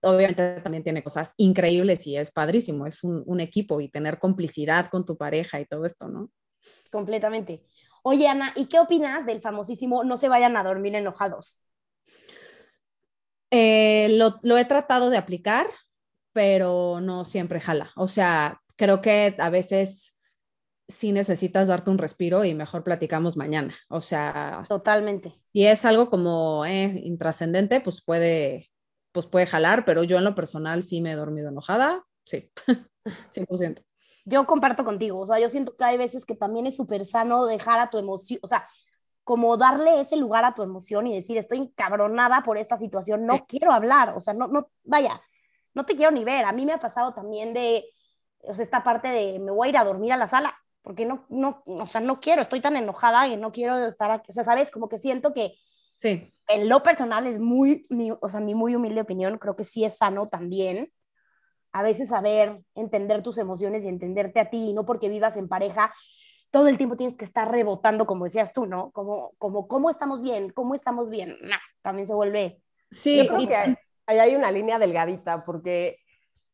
obviamente también tiene cosas increíbles y es padrísimo, es un, un equipo y tener complicidad con tu pareja y todo esto, ¿no? Completamente. Oye, Ana, ¿y qué opinas del famosísimo no se vayan a dormir enojados? Eh, lo, he tratado de aplicar, pero no siempre jala. O sea, creo que a veces sí necesitas darte un respiro y mejor platicamos mañana. O sea, totalmente. Y es algo como eh, intrascendente, pues puede, pues puede jalar, pero yo en lo personal sí me he dormido enojada, sí, 100%. Yo comparto contigo, o sea, yo siento que hay veces que también es súper sano dejar a tu emoción, o sea, como darle ese lugar a tu emoción y decir, estoy encabronada por esta situación, no quiero hablar, o sea, no, no, vaya, no te quiero ni ver. A mí me ha pasado también de, o sea, esta parte de, me voy a ir a dormir a la sala, porque no, no, o sea, no quiero, estoy tan enojada que no quiero estar aquí, o sea, sabes, como que siento que sí. en lo personal es muy, o sea, mi muy humilde opinión, creo que sí es sano también. A veces saber entender tus emociones y entenderte a ti, y no porque vivas en pareja, todo el tiempo tienes que estar rebotando, como decías tú, ¿no? Como, como ¿cómo estamos bien? ¿Cómo estamos bien? también se vuelve... Sí, Yo creo que ahí hay una línea delgadita, porque,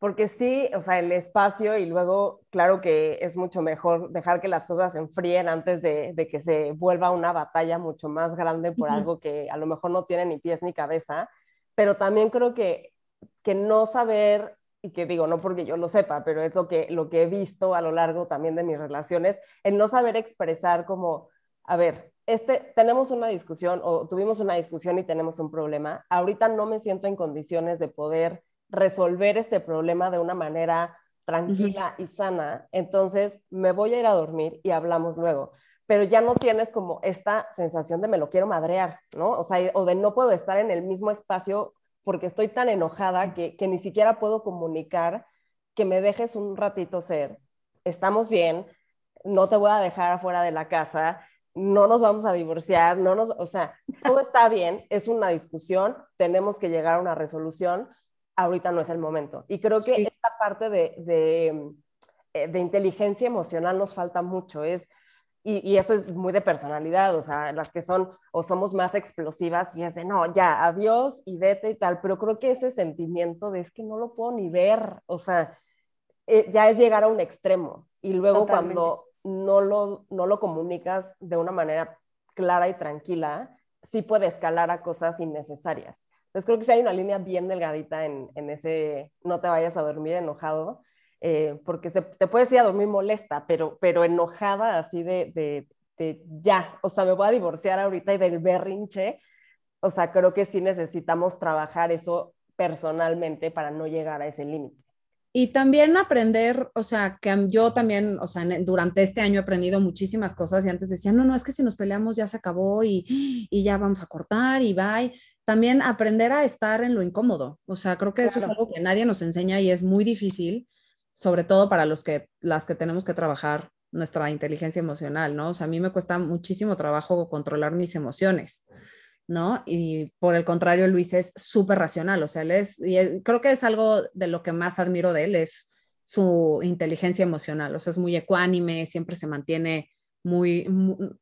porque sí, o sea, el espacio y luego, claro que es mucho mejor dejar que las cosas se enfríen antes de, de que se vuelva una batalla mucho más grande por algo que a lo mejor no tiene ni pies ni cabeza, pero también creo que, que no saber y que digo, no porque yo lo sepa, pero es lo que, lo que he visto a lo largo también de mis relaciones, el no saber expresar como, a ver, este, tenemos una discusión o tuvimos una discusión y tenemos un problema, ahorita no me siento en condiciones de poder resolver este problema de una manera tranquila y sana, entonces me voy a ir a dormir y hablamos luego pero ya no tienes como esta sensación de me lo quiero madrear, ¿no? O sea, o de no puedo estar en el mismo espacio porque estoy tan enojada que, ni siquiera puedo comunicar que me dejes un ratito ser. Estamos bien, no te voy a dejar afuera de la casa, no nos vamos a divorciar, no nos, o sea, todo está bien, es una discusión, tenemos que llegar a una resolución, ahorita no es el momento. Y creo que esta parte de, de, eh, de inteligencia emocional nos falta mucho, es y, eso es muy de personalidad, o sea, las que son o somos más explosivas y es de no, ya, adiós y vete y tal, pero creo que ese sentimiento de es que no lo puedo ni ver, o sea, eh, ya es llegar a un extremo y luego cuando no lo, no lo comunicas de una manera clara y tranquila, sí puede escalar a cosas innecesarias. Entonces creo que sí hay una línea bien delgadita en, en ese no te vayas a dormir enojado, eh, porque se, te puedes ir a dormir molesta, pero, pero enojada así de, de, de, ya, o sea, me voy a divorciar ahorita y del berrinche, o sea, creo que sí necesitamos trabajar eso personalmente para no llegar a ese límite. Y también aprender, o sea, que yo también, o sea, durante este año he aprendido muchísimas cosas y antes decía, no, no, es que si nos peleamos ya se acabó y, y ya vamos a cortar y bye. También aprender a estar en lo incómodo, o sea, creo que eso es algo que nadie nos enseña y es muy difícil sobre todo para los que, las que tenemos que trabajar nuestra inteligencia emocional, ¿no? O sea, a mí me cuesta muchísimo trabajo controlar mis emociones, ¿no? Y por el contrario, Luis es súper racional, o sea, él es, creo que es algo de lo que más admiro de él, es su inteligencia emocional, o sea, es muy ecuánime, siempre se mantiene muy,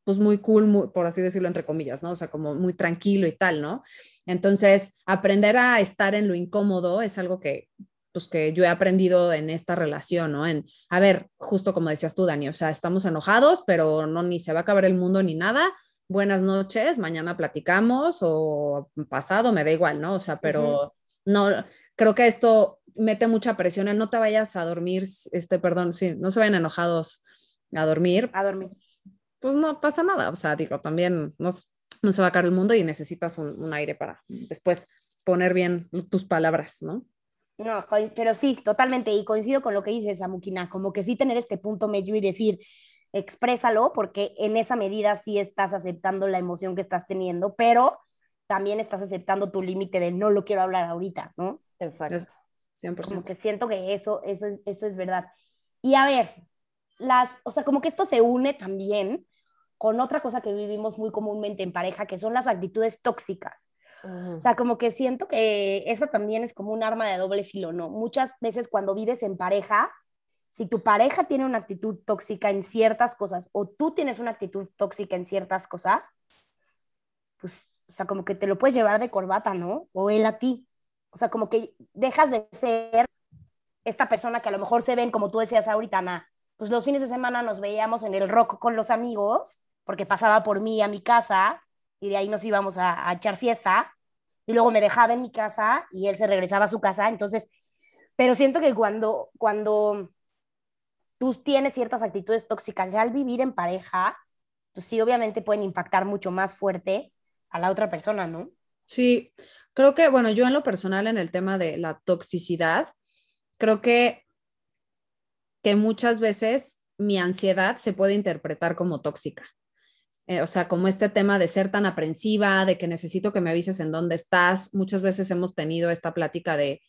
pues muy cool, por así decirlo, entre comillas, ¿no? O sea, como muy tranquilo y tal, ¿no? Entonces, aprender a estar en lo incómodo es algo que pues que yo he aprendido en esta relación, ¿no? En, a ver, justo como decías tú, Dani, o sea, estamos enojados, pero no ni se va a acabar el mundo ni nada. Buenas noches, mañana platicamos o pasado, me da igual, ¿no? O sea, pero no, creo que esto mete mucha presión en no te vayas a dormir, este, perdón, sí, no se vayan enojados a dormir. A dormir. Pues no pasa nada, o sea, digo, también no, no se va a acabar el mundo y necesitas un, un aire para después poner bien tus palabras, ¿no? No, pero sí, totalmente, y coincido con lo que dices, Samukina, como que sí tener este punto medio y decir, exprésalo, porque en esa medida sí estás aceptando la emoción que estás teniendo, pero también estás aceptando tu límite de no lo quiero hablar ahorita, ¿no? Exacto. 100%. Como que siento que eso, eso, es, eso es verdad. Y a ver, las, o sea, como que esto se une también con otra cosa que vivimos muy comúnmente en pareja, que son las actitudes tóxicas. O sea, como que siento que eso también es como un arma de doble filo, ¿no? Muchas veces cuando vives en pareja, si tu pareja tiene una actitud tóxica en ciertas cosas o tú tienes una actitud tóxica en ciertas cosas, pues, o sea, como que te lo puedes llevar de corbata, ¿no? O él a ti. O sea, como que dejas de ser esta persona que a lo mejor se ven, como tú decías ahorita, Ana, pues los fines de semana nos veíamos en el rock con los amigos, porque pasaba por mí a mi casa y de ahí nos íbamos a, echar fiesta y luego me dejaba en mi casa y él se regresaba a su casa, entonces, pero siento que cuando, cuando tú tienes ciertas actitudes tóxicas, ya al vivir en pareja, pues sí, obviamente pueden impactar mucho más fuerte a la otra persona, ¿no? Sí, creo que, bueno, yo en lo personal, en el tema de la toxicidad, creo que, que muchas veces mi ansiedad se puede interpretar como tóxica. Eh, o sea, como este tema de ser tan aprensiva, de que necesito que me avises en dónde estás. Muchas veces hemos tenido esta plática de,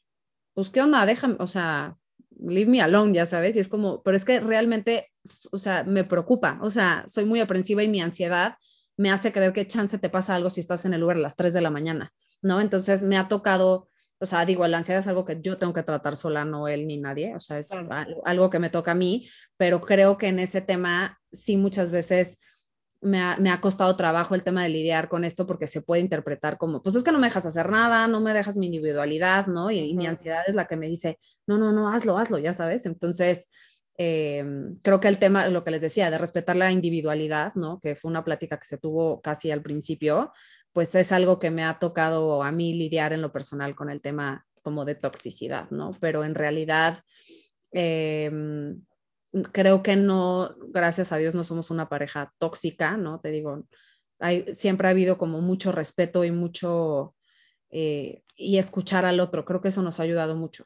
pues, ¿qué onda? Déjame, o sea, leave me alone, ya sabes, y es como, pero es que realmente, o sea, me preocupa, o sea, soy muy aprensiva y mi ansiedad me hace creer que chance te pasa algo si estás en el lugar a las 3 de la mañana, ¿no? Entonces me ha tocado, o sea, digo, la ansiedad es algo que yo tengo que tratar sola, no él ni nadie, o sea, es algo que me toca a mí, pero creo que en ese tema sí muchas veces me ha, costado trabajo el tema de lidiar con esto porque se puede interpretar como, pues es que no me dejas hacer nada, no me dejas mi individualidad, ¿no? Y, mi ansiedad es la que me dice, no, no, no, hazlo, hazlo, ya sabes. Entonces, em, creo que el tema, lo que les decía, de respetar la individualidad, ¿no? Que fue una plática que se tuvo casi al principio, pues es algo que me ha tocado a mí lidiar en lo personal con el tema como de toxicidad, ¿no? Pero en realidad... Eh, creo que no, gracias a Dios, no somos una pareja tóxica, ¿no? Te digo, hay, siempre ha habido como mucho respeto y mucho, eh, y escuchar al otro, creo que eso nos ha ayudado mucho.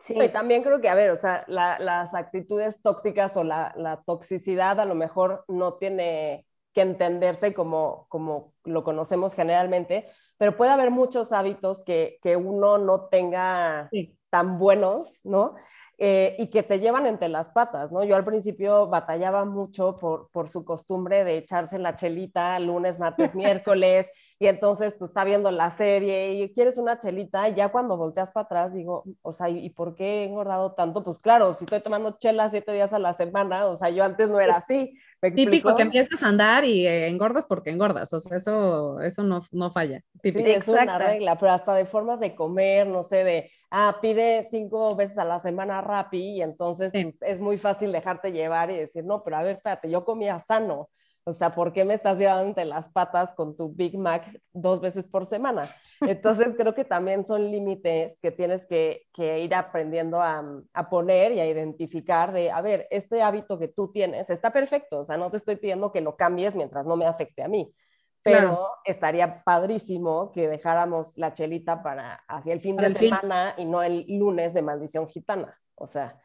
Sí, y también creo que, a ver, o sea, las actitudes tóxicas o la, la, toxicidad a lo mejor no tiene que entenderse como, como lo conocemos generalmente, pero puede haber muchos hábitos que, que uno no tenga tan buenos, ¿no? Eh, y que te llevan entre las patas, ¿no? Yo al principio batallaba mucho por, por su costumbre de echarse la chelita lunes, martes, miércoles, y entonces pues está viendo la serie y quieres una chelita, y ya cuando volteas para atrás digo, o sea, ¿y por qué he engordado tanto? Pues claro, si estoy tomando chela siete días a la semana, o sea, yo antes no era así. Típico que empiezas a andar y eh, engordas porque engordas, o sea, eso, eso no, no falla. Típico. Sí, es una regla, pero hasta de formas de comer, no sé, de, ah, pide cinco veces a la semana Rappi y entonces pues, es muy fácil dejarte llevar y decir, no, pero a ver, espérate, yo comía sano, o sea, ¿por qué me estás llevando entre las patas con tu Big Mac dos veces por semana? Entonces, creo que también son límites que tienes que, que ir aprendiendo a, a, poner y a identificar de, a ver, este hábito que tú tienes está perfecto, o sea, no te estoy pidiendo que lo cambies mientras no me afecte a mí, pero estaría padrísimo que dejáramos la chelita para hacia el fin de semana y no el lunes de maldición gitana, o sea.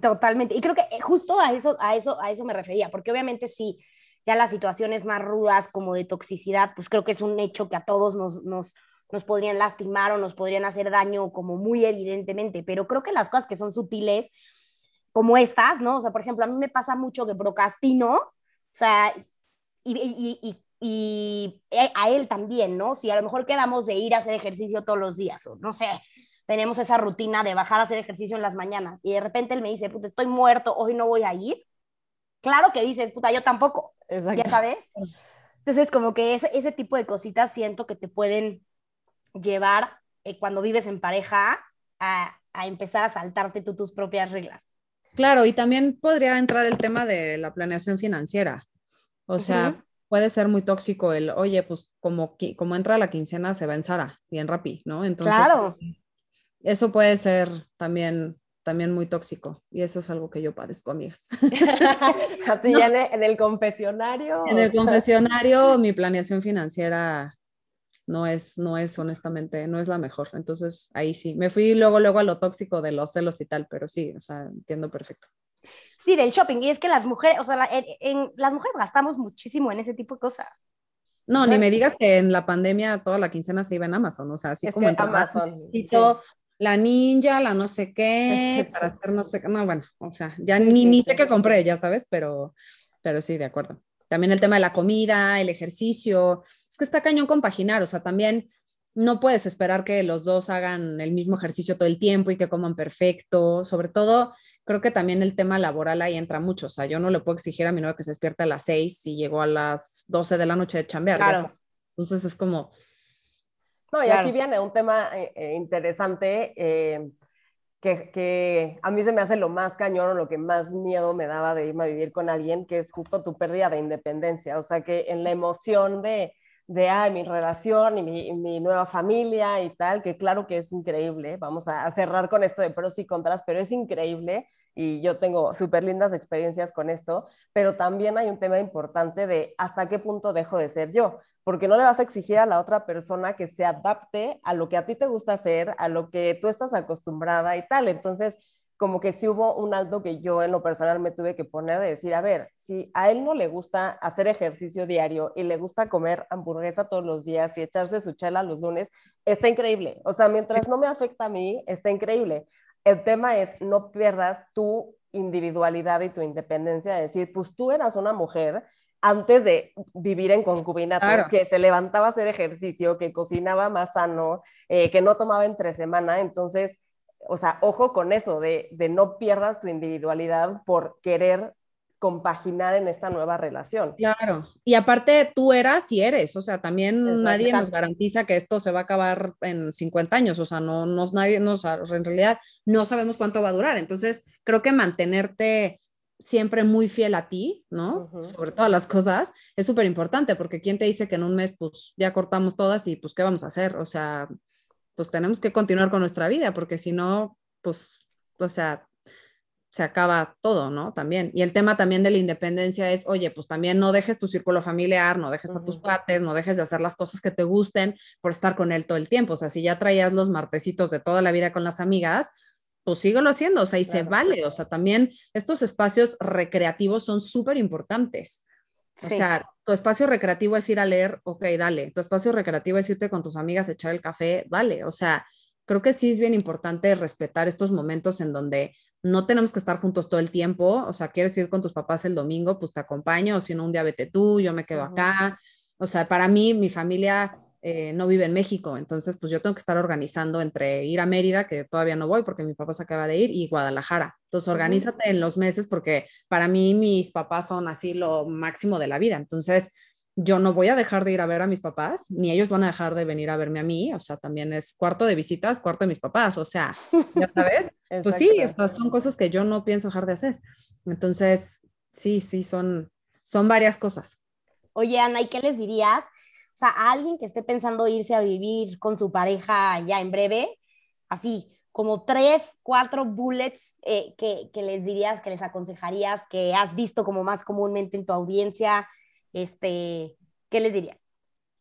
Totalmente, y creo que eh, justo a eso, a eso, a eso me refería, porque obviamente sí ya las situaciones más rudas como de toxicidad, pues creo que es un hecho que a todos nos, nos, nos podrían lastimar o nos podrían hacer daño como muy evidentemente, pero creo que las cosas que son sutiles como estas, ¿no? O sea, por ejemplo, a mí me pasa mucho que procrastino, o sea, y, y, y, a él también, ¿no? Si a lo mejor quedamos de ir a hacer ejercicio todos los días, o no sé, tenemos esa rutina de bajar a hacer ejercicio en las mañanas, y de repente él me dice, puta, estoy muerto, hoy no voy a ir, claro que dices, puta, yo tampoco, ya sabes. Entonces, como que ese, ese tipo de cositas siento que te pueden llevar eh, cuando vives en pareja a, a, empezar a saltarte tú tus propias reglas. Claro, y también podría entrar el tema de la planeación financiera. O sea, puede ser muy tóxico el, oye, pues como, como entra la quincena se va en Sara y en Rappi, ¿no? Entonces, claro. eso puede ser también también muy tóxico y eso es algo que yo padezco, amigas. Así en, el, en, el, confesionario. En el confesionario mi planeación financiera no es, no es honestamente, no es la mejor. Entonces ahí sí, me fui luego, luego a lo tóxico de los celos y tal, pero sí, o sea, entiendo perfecto. Sí, del shopping. Y es que las mujeres, o sea, en, las mujeres gastamos muchísimo en ese tipo de cosas. No, ni me digas que en la pandemia toda la quincena se iba en Amazon, o sea, así como en Amazon. Todo, la ninja, la no sé qué, para hacer no sé qué, no, bueno, o sea, ya ni, ni sé qué compré, ya sabes, pero, pero sí, de acuerdo. También el tema de la comida, el ejercicio, es que está cañón compaginar, o sea, también no puedes esperar que los dos hagan el mismo ejercicio todo el tiempo y que coman perfecto, sobre todo creo que también el tema laboral ahí entra mucho, o sea, yo no le puedo exigir a mi novio que se despierte a las 6 si llegó a las 12 de la noche de chambear, claro. entonces es como, no, y aquí viene un tema eh, eh, interesante eh, que, que, a mí se me hace lo más cañón o lo que más miedo me daba de irme a vivir con alguien, que es justo tu pérdida de independencia. O sea, que en la emoción de, de ay, mi relación y mi, mi, nueva familia y tal, que claro que es increíble. Vamos a, a cerrar con esto de pros y contras, pero es increíble y yo tengo súper lindas experiencias con esto, pero también hay un tema importante de hasta qué punto dejo de ser yo, porque no le vas a exigir a la otra persona que se adapte a lo que a ti te gusta hacer, a lo que tú estás acostumbrada y tal. Entonces, como que sí hubo un alto que yo en lo personal me tuve que poner de decir, a ver, si a él no le gusta hacer ejercicio diario y le gusta comer hamburguesa todos los días y echarse su chela los lunes, está increíble. O sea, mientras no me afecta a mí, está increíble. El tema es no pierdas tu individualidad y tu independencia, de decir, pues tú eras una mujer antes de vivir en concubinato, que se levantaba a hacer ejercicio, que cocinaba más sano, eh, que no tomaba entre semana, entonces, o sea, ojo con eso, de, de no pierdas tu individualidad por querer compaginar en esta nueva relación. Claro, y aparte tú eras y eres, o sea, también nadie nos garantiza que esto se va a acabar en 50 años, o sea, no nos nadie nos en realidad no sabemos cuánto va a durar, entonces creo que mantenerte siempre muy fiel a ti, ¿no? Sobre todas las cosas, es súper importante porque quién te dice que en un mes pues ya cortamos todas y pues qué vamos a hacer, o sea, pues tenemos que continuar con nuestra vida porque si no, pues, o sea, se acaba todo, ¿no? También. Y el tema también de la independencia es, oye, pues también no dejes tu círculo familiar, no dejes a tus cuates, no dejes de hacer las cosas que te gusten por estar con él todo el tiempo. O sea, si ya traías los martesitos de toda la vida con las amigas, pues síguelo haciendo, o sea, y se vale. O sea, también estos espacios recreativos son súper importantes. O sea, tu espacio recreativo es ir a leer, ok, dale. Tu espacio recreativo es irte con tus amigas a echar el café, dale. O sea, creo que sí es bien importante respetar estos momentos en donde no tenemos que estar juntos todo el tiempo, o sea, quieres ir con tus papás el domingo, pues te acompaño, o si no, un día vete tú, yo me quedo acá. O sea, para mí, mi familia eh, no vive en México, entonces pues yo tengo que estar organizando entre ir a Mérida, que todavía no voy porque mi papá se acaba de ir, y Guadalajara. Entonces, organízate en los meses porque para mí mis papás son así lo máximo de la vida. Entonces, yo no voy a dejar de ir a ver a mis papás, ni ellos van a dejar de venir a verme a mí, o sea, también es cuarto de visitas, cuarto de mis papás, o sea, ya sabes, pues sí, estas son cosas que yo no pienso dejar de hacer. Entonces, sí, sí, son, son varias cosas. Oye, Ana, ¿y qué les dirías? O sea, a alguien que esté pensando irse a vivir con su pareja ya en breve, así, como tres, cuatro bullets eh, que, que les dirías, que les aconsejarías, que has visto como más comúnmente en tu audiencia, este, ¿qué les dirías?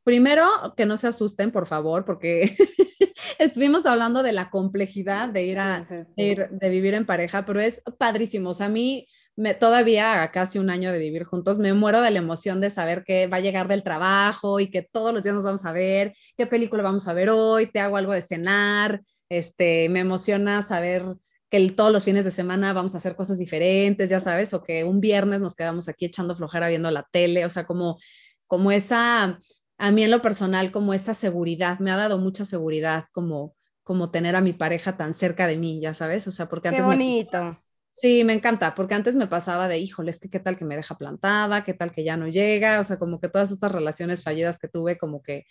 Primero, que no se asusten, por favor, porque estuvimos hablando de la complejidad de ir a de vivir en pareja, pero es padrísimo. O sea, a mí me, todavía a casi un año de vivir juntos, me muero de la emoción de saber que va a llegar del trabajo y que todos los días nos vamos a ver, qué película vamos a ver hoy, te hago algo de cenar, este, me emociona saber que todos los fines de semana vamos a hacer cosas diferentes, ya sabes, o que un viernes nos quedamos aquí echando flojera viendo la tele, o sea, como, como esa, a mí en lo personal, como esa seguridad, me ha dado mucha seguridad como, como tener a mi pareja tan cerca de mí, ya sabes, o sea, porque antes... Qué bonito. sí, me encanta, porque antes me pasaba de, híjole, es que qué tal que me deja plantada, qué tal que ya no llega, o sea, como que todas estas relaciones fallidas que tuve, como que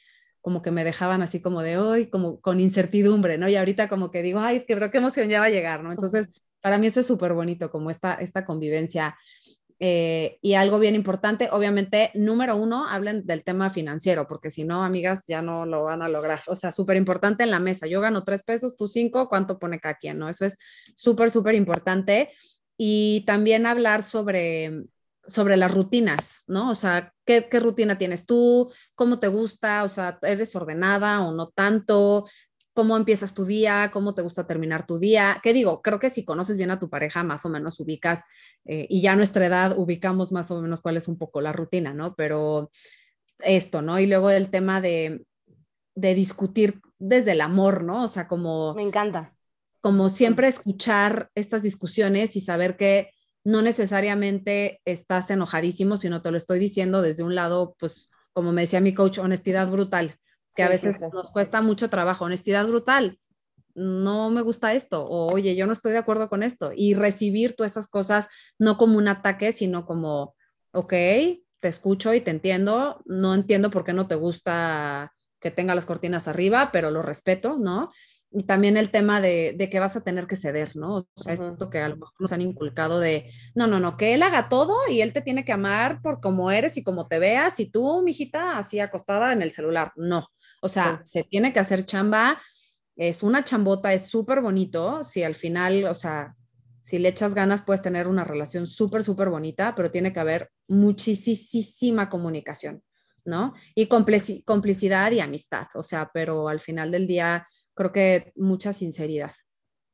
como que me dejaban así como de hoy, como con incertidumbre, ¿no? Y ahorita como que digo, ay, creo qué emoción ya va a llegar, ¿no? Entonces, para mí eso es súper bonito, como esta, esta convivencia. Eh, y algo bien importante, obviamente, número uno, hablen del tema financiero, porque si no, amigas, ya no lo van a lograr. O sea, súper importante en la mesa. Yo gano tres pesos, tú cinco, ¿cuánto pone cada quien? ¿No? Eso es súper, súper importante. Y también hablar sobre sobre las rutinas, ¿no? O sea, ¿qué, rutina tienes tú? ¿Cómo te gusta? O sea, ¿eres ordenada o no tanto? ¿Cómo empiezas tu día? ¿Cómo te gusta terminar tu día? ¿Qué digo? Creo que si conoces bien a tu pareja, más o menos ubicas, eh, y ya a nuestra edad ubicamos más o menos cuál es un poco la rutina, ¿no? Pero esto, ¿no? Y luego el tema de, de discutir desde el amor, ¿no? O sea, como... Me encanta. Como siempre escuchar estas discusiones y saber que no necesariamente estás enojadísimo, sino te lo estoy diciendo desde un lado, pues, como me decía mi coach, honestidad brutal, que a veces nos cuesta mucho trabajo, honestidad brutal. No me gusta esto, o oye, yo no estoy de acuerdo con esto, y recibir todas esas cosas no como un ataque, sino como, ok, te escucho y te entiendo, no entiendo por qué no te gusta que tenga las cortinas arriba, pero lo respeto, ¿no? Y también el tema de, que vas a tener que ceder, ¿no? O sea, esto que a lo mejor nos han inculcado de, no, no, no, que él haga todo y él te tiene que amar por cómo eres y cómo te veas y tú, mijita, así acostada en el celular. No, o sea, se tiene que hacer chamba, es una chambota, es súper bonito, si al final, o sea, si le echas ganas puedes tener una relación súper, súper bonita, pero tiene que haber muchísima comunicación, ¿no? Y complicidad y amistad, o sea, pero al final del día creo que mucha sinceridad.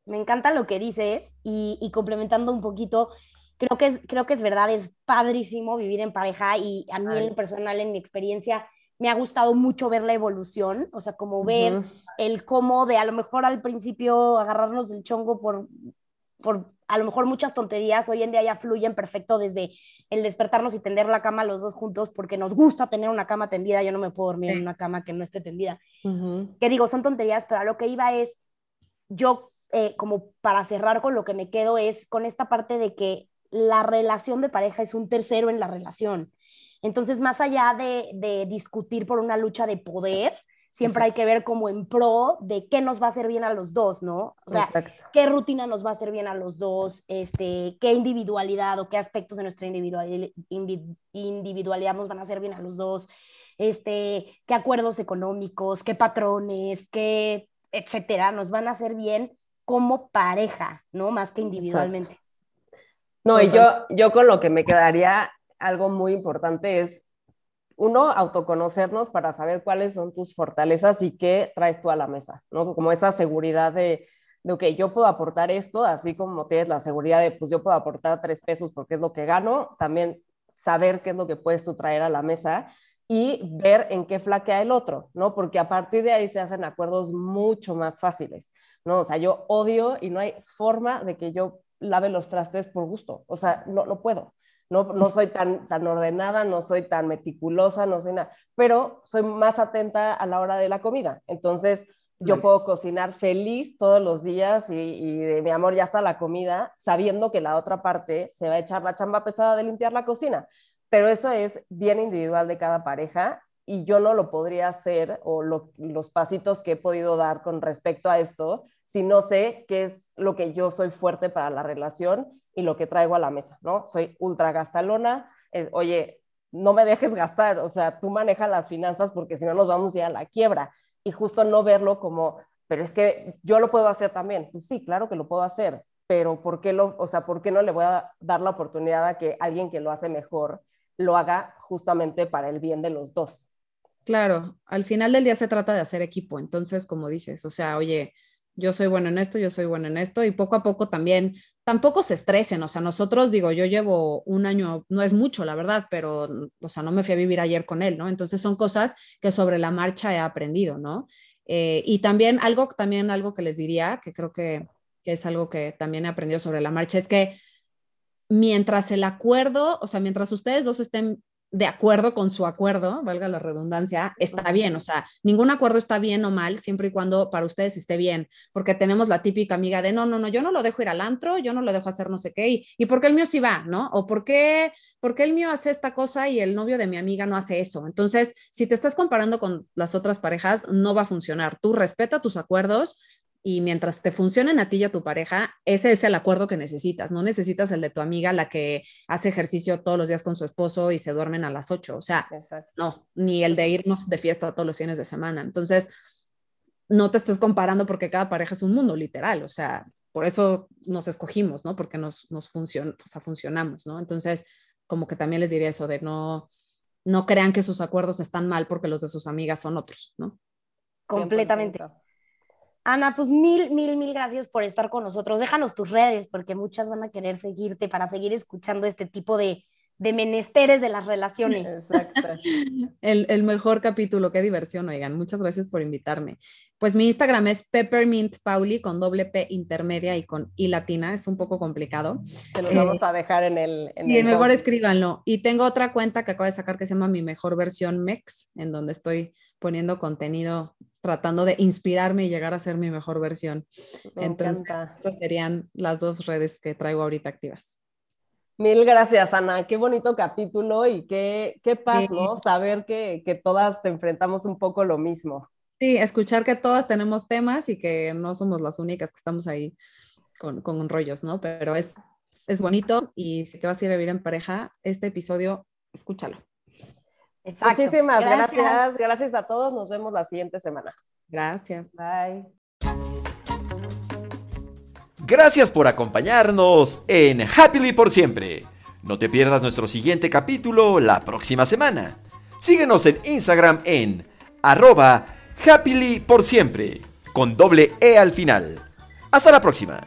Me encanta lo que dices y, complementando un poquito, creo que, es, creo que es verdad, es padrísimo vivir en pareja y a mí en lo personal, en mi experiencia, me ha gustado mucho ver la evolución, o sea, como ver el cómo de a lo mejor al principio agarrarnos del chongo por, por a lo mejor muchas tonterías, hoy en día ya fluyen perfecto desde el despertarnos y tender la cama los dos juntos porque nos gusta tener una cama tendida, yo no me puedo dormir en una cama que no esté tendida. Que digo, son tonterías, pero a lo que iba es, yo eh, como para cerrar con lo que me quedo es con esta parte de que la relación de pareja es un tercero en la relación. Entonces, más allá de, de discutir por una lucha de poder, siempre hay que ver como en pro de qué nos va a hacer bien a los dos, ¿no? O sea, qué rutina nos va a hacer bien a los dos, este, qué individualidad o qué aspectos de nuestra individualidad nos van a hacer bien a los dos, este, qué acuerdos económicos, qué patrones, qué, etcétera, nos van a hacer bien como pareja, ¿no? Más que individualmente. No, y yo, yo con lo que me quedaría, algo muy importante es uno, autoconocernos para saber cuáles son tus fortalezas y qué traes tú a la mesa, ¿no? Como esa seguridad de, de, ok, yo puedo aportar esto, así como tienes la seguridad de, pues yo puedo aportar tres pesos porque es lo que gano, también saber qué es lo que puedes tú traer a la mesa y ver en qué flaquea el otro, ¿no? Porque a partir de ahí se hacen acuerdos mucho más fáciles, ¿no? O sea, yo odio y no hay forma de que yo lave los trastes por gusto, o sea, no, no puedo. No, no soy tan, tan ordenada, no soy tan meticulosa, no soy nada, pero soy más atenta a la hora de la comida. Entonces, yo puedo cocinar feliz todos los días y, y, de mi amor ya está la comida, sabiendo que la otra parte se va a echar la chamba pesada de limpiar la cocina pero eso es bien individual de cada pareja y yo no lo podría hacer o los pasitos que he podido dar con respecto a esto si no sé qué es lo que yo soy fuerte para la relación y lo que traigo a la mesa, ¿no? Soy ultra gastalona, oye, no me dejes gastar, o sea, tú manejas las finanzas porque si no nos vamos a ir a la quiebra y justo no verlo como, pero es que yo lo puedo hacer también. Pues sí, claro que lo puedo hacer, pero ¿por qué, lo, o sea, ¿por qué no le voy a dar la oportunidad a que alguien que lo hace mejor lo haga justamente para el bien de los dos. Claro, al final del día se trata de hacer equipo, entonces, como dices, o sea, oye, yo soy bueno en esto, yo soy bueno en esto, y poco a poco también, tampoco se estresen, o sea, nosotros, digo, yo llevo un año, no es mucho, la verdad, pero, o sea, no me fui a vivir ayer con él, ¿no? Entonces son cosas que sobre la marcha he aprendido, ¿no? Eh, y también algo, también algo que les diría, que creo que, que es algo que también he aprendido sobre la marcha, es que mientras el acuerdo, o sea, mientras ustedes dos estén de acuerdo con su acuerdo, valga la redundancia, está bien, o sea, ningún acuerdo está bien o mal, siempre y cuando para ustedes esté bien, porque tenemos la típica amiga de, no, no, no, yo no lo dejo ir al antro, yo no lo dejo hacer no sé qué, y, ¿y por qué el mío sí va, no? O ¿por qué, por qué el mío hace esta cosa y el novio de mi amiga no hace eso? Entonces, si te estás comparando con las otras parejas, no va a funcionar. Tú respeta tus acuerdos, y mientras te funcionen a ti y a tu pareja, ese es el acuerdo que necesitas. No necesitas el de tu amiga, la que hace ejercicio todos los días con su esposo y se duermen a las 8. O sea, no, ni el de irnos de fiesta todos los fines de semana. Entonces, no te estés comparando porque cada pareja es un mundo, literal. O sea, por eso nos escogimos, ¿no? Porque nos, nos funciona, o sea, funcionamos, ¿no? Entonces, como que también les diría eso de no, no crean que sus acuerdos están mal porque los de sus amigas son otros, ¿no? Completamente. Ana, pues mil, mil, mil gracias por estar con nosotros. Déjanos tus redes porque muchas van a querer seguirte para seguir escuchando este tipo de, de menesteres de las relaciones. Exacto. El, el, mejor capítulo, qué diversión, oigan. Muchas gracias por invitarme. Pues mi Instagram es Peppermint Pauli con doble P intermedia y con I latina. Es un poco complicado. Te lo vamos a dejar en el. En y el mejor escríbanlo. Y tengo otra cuenta que acabo de sacar que se llama Mi Mejor Versión Mex, en donde estoy poniendo contenido tratando de inspirarme y llegar a ser mi mejor versión. Entonces, estas serían las dos redes que traigo ahorita activas. Mil gracias, Ana. Qué bonito capítulo y qué, qué paz, ¿no? Saber que, que todas enfrentamos un poco lo mismo. Sí, escuchar que todas tenemos temas y que no somos las únicas que estamos ahí con, con rollos, ¿no? Pero es, es bonito y si te vas a ir a vivir en pareja, este episodio, escúchalo. Muchísimas gracias. gracias. a todos. Nos vemos la siguiente semana. Gracias. Bye. Gracias por acompañarnos en Happily por siempre. No te pierdas nuestro siguiente capítulo la próxima semana. Síguenos en Instagram en arroba happily por siempre, con doble E al final. Hasta la próxima.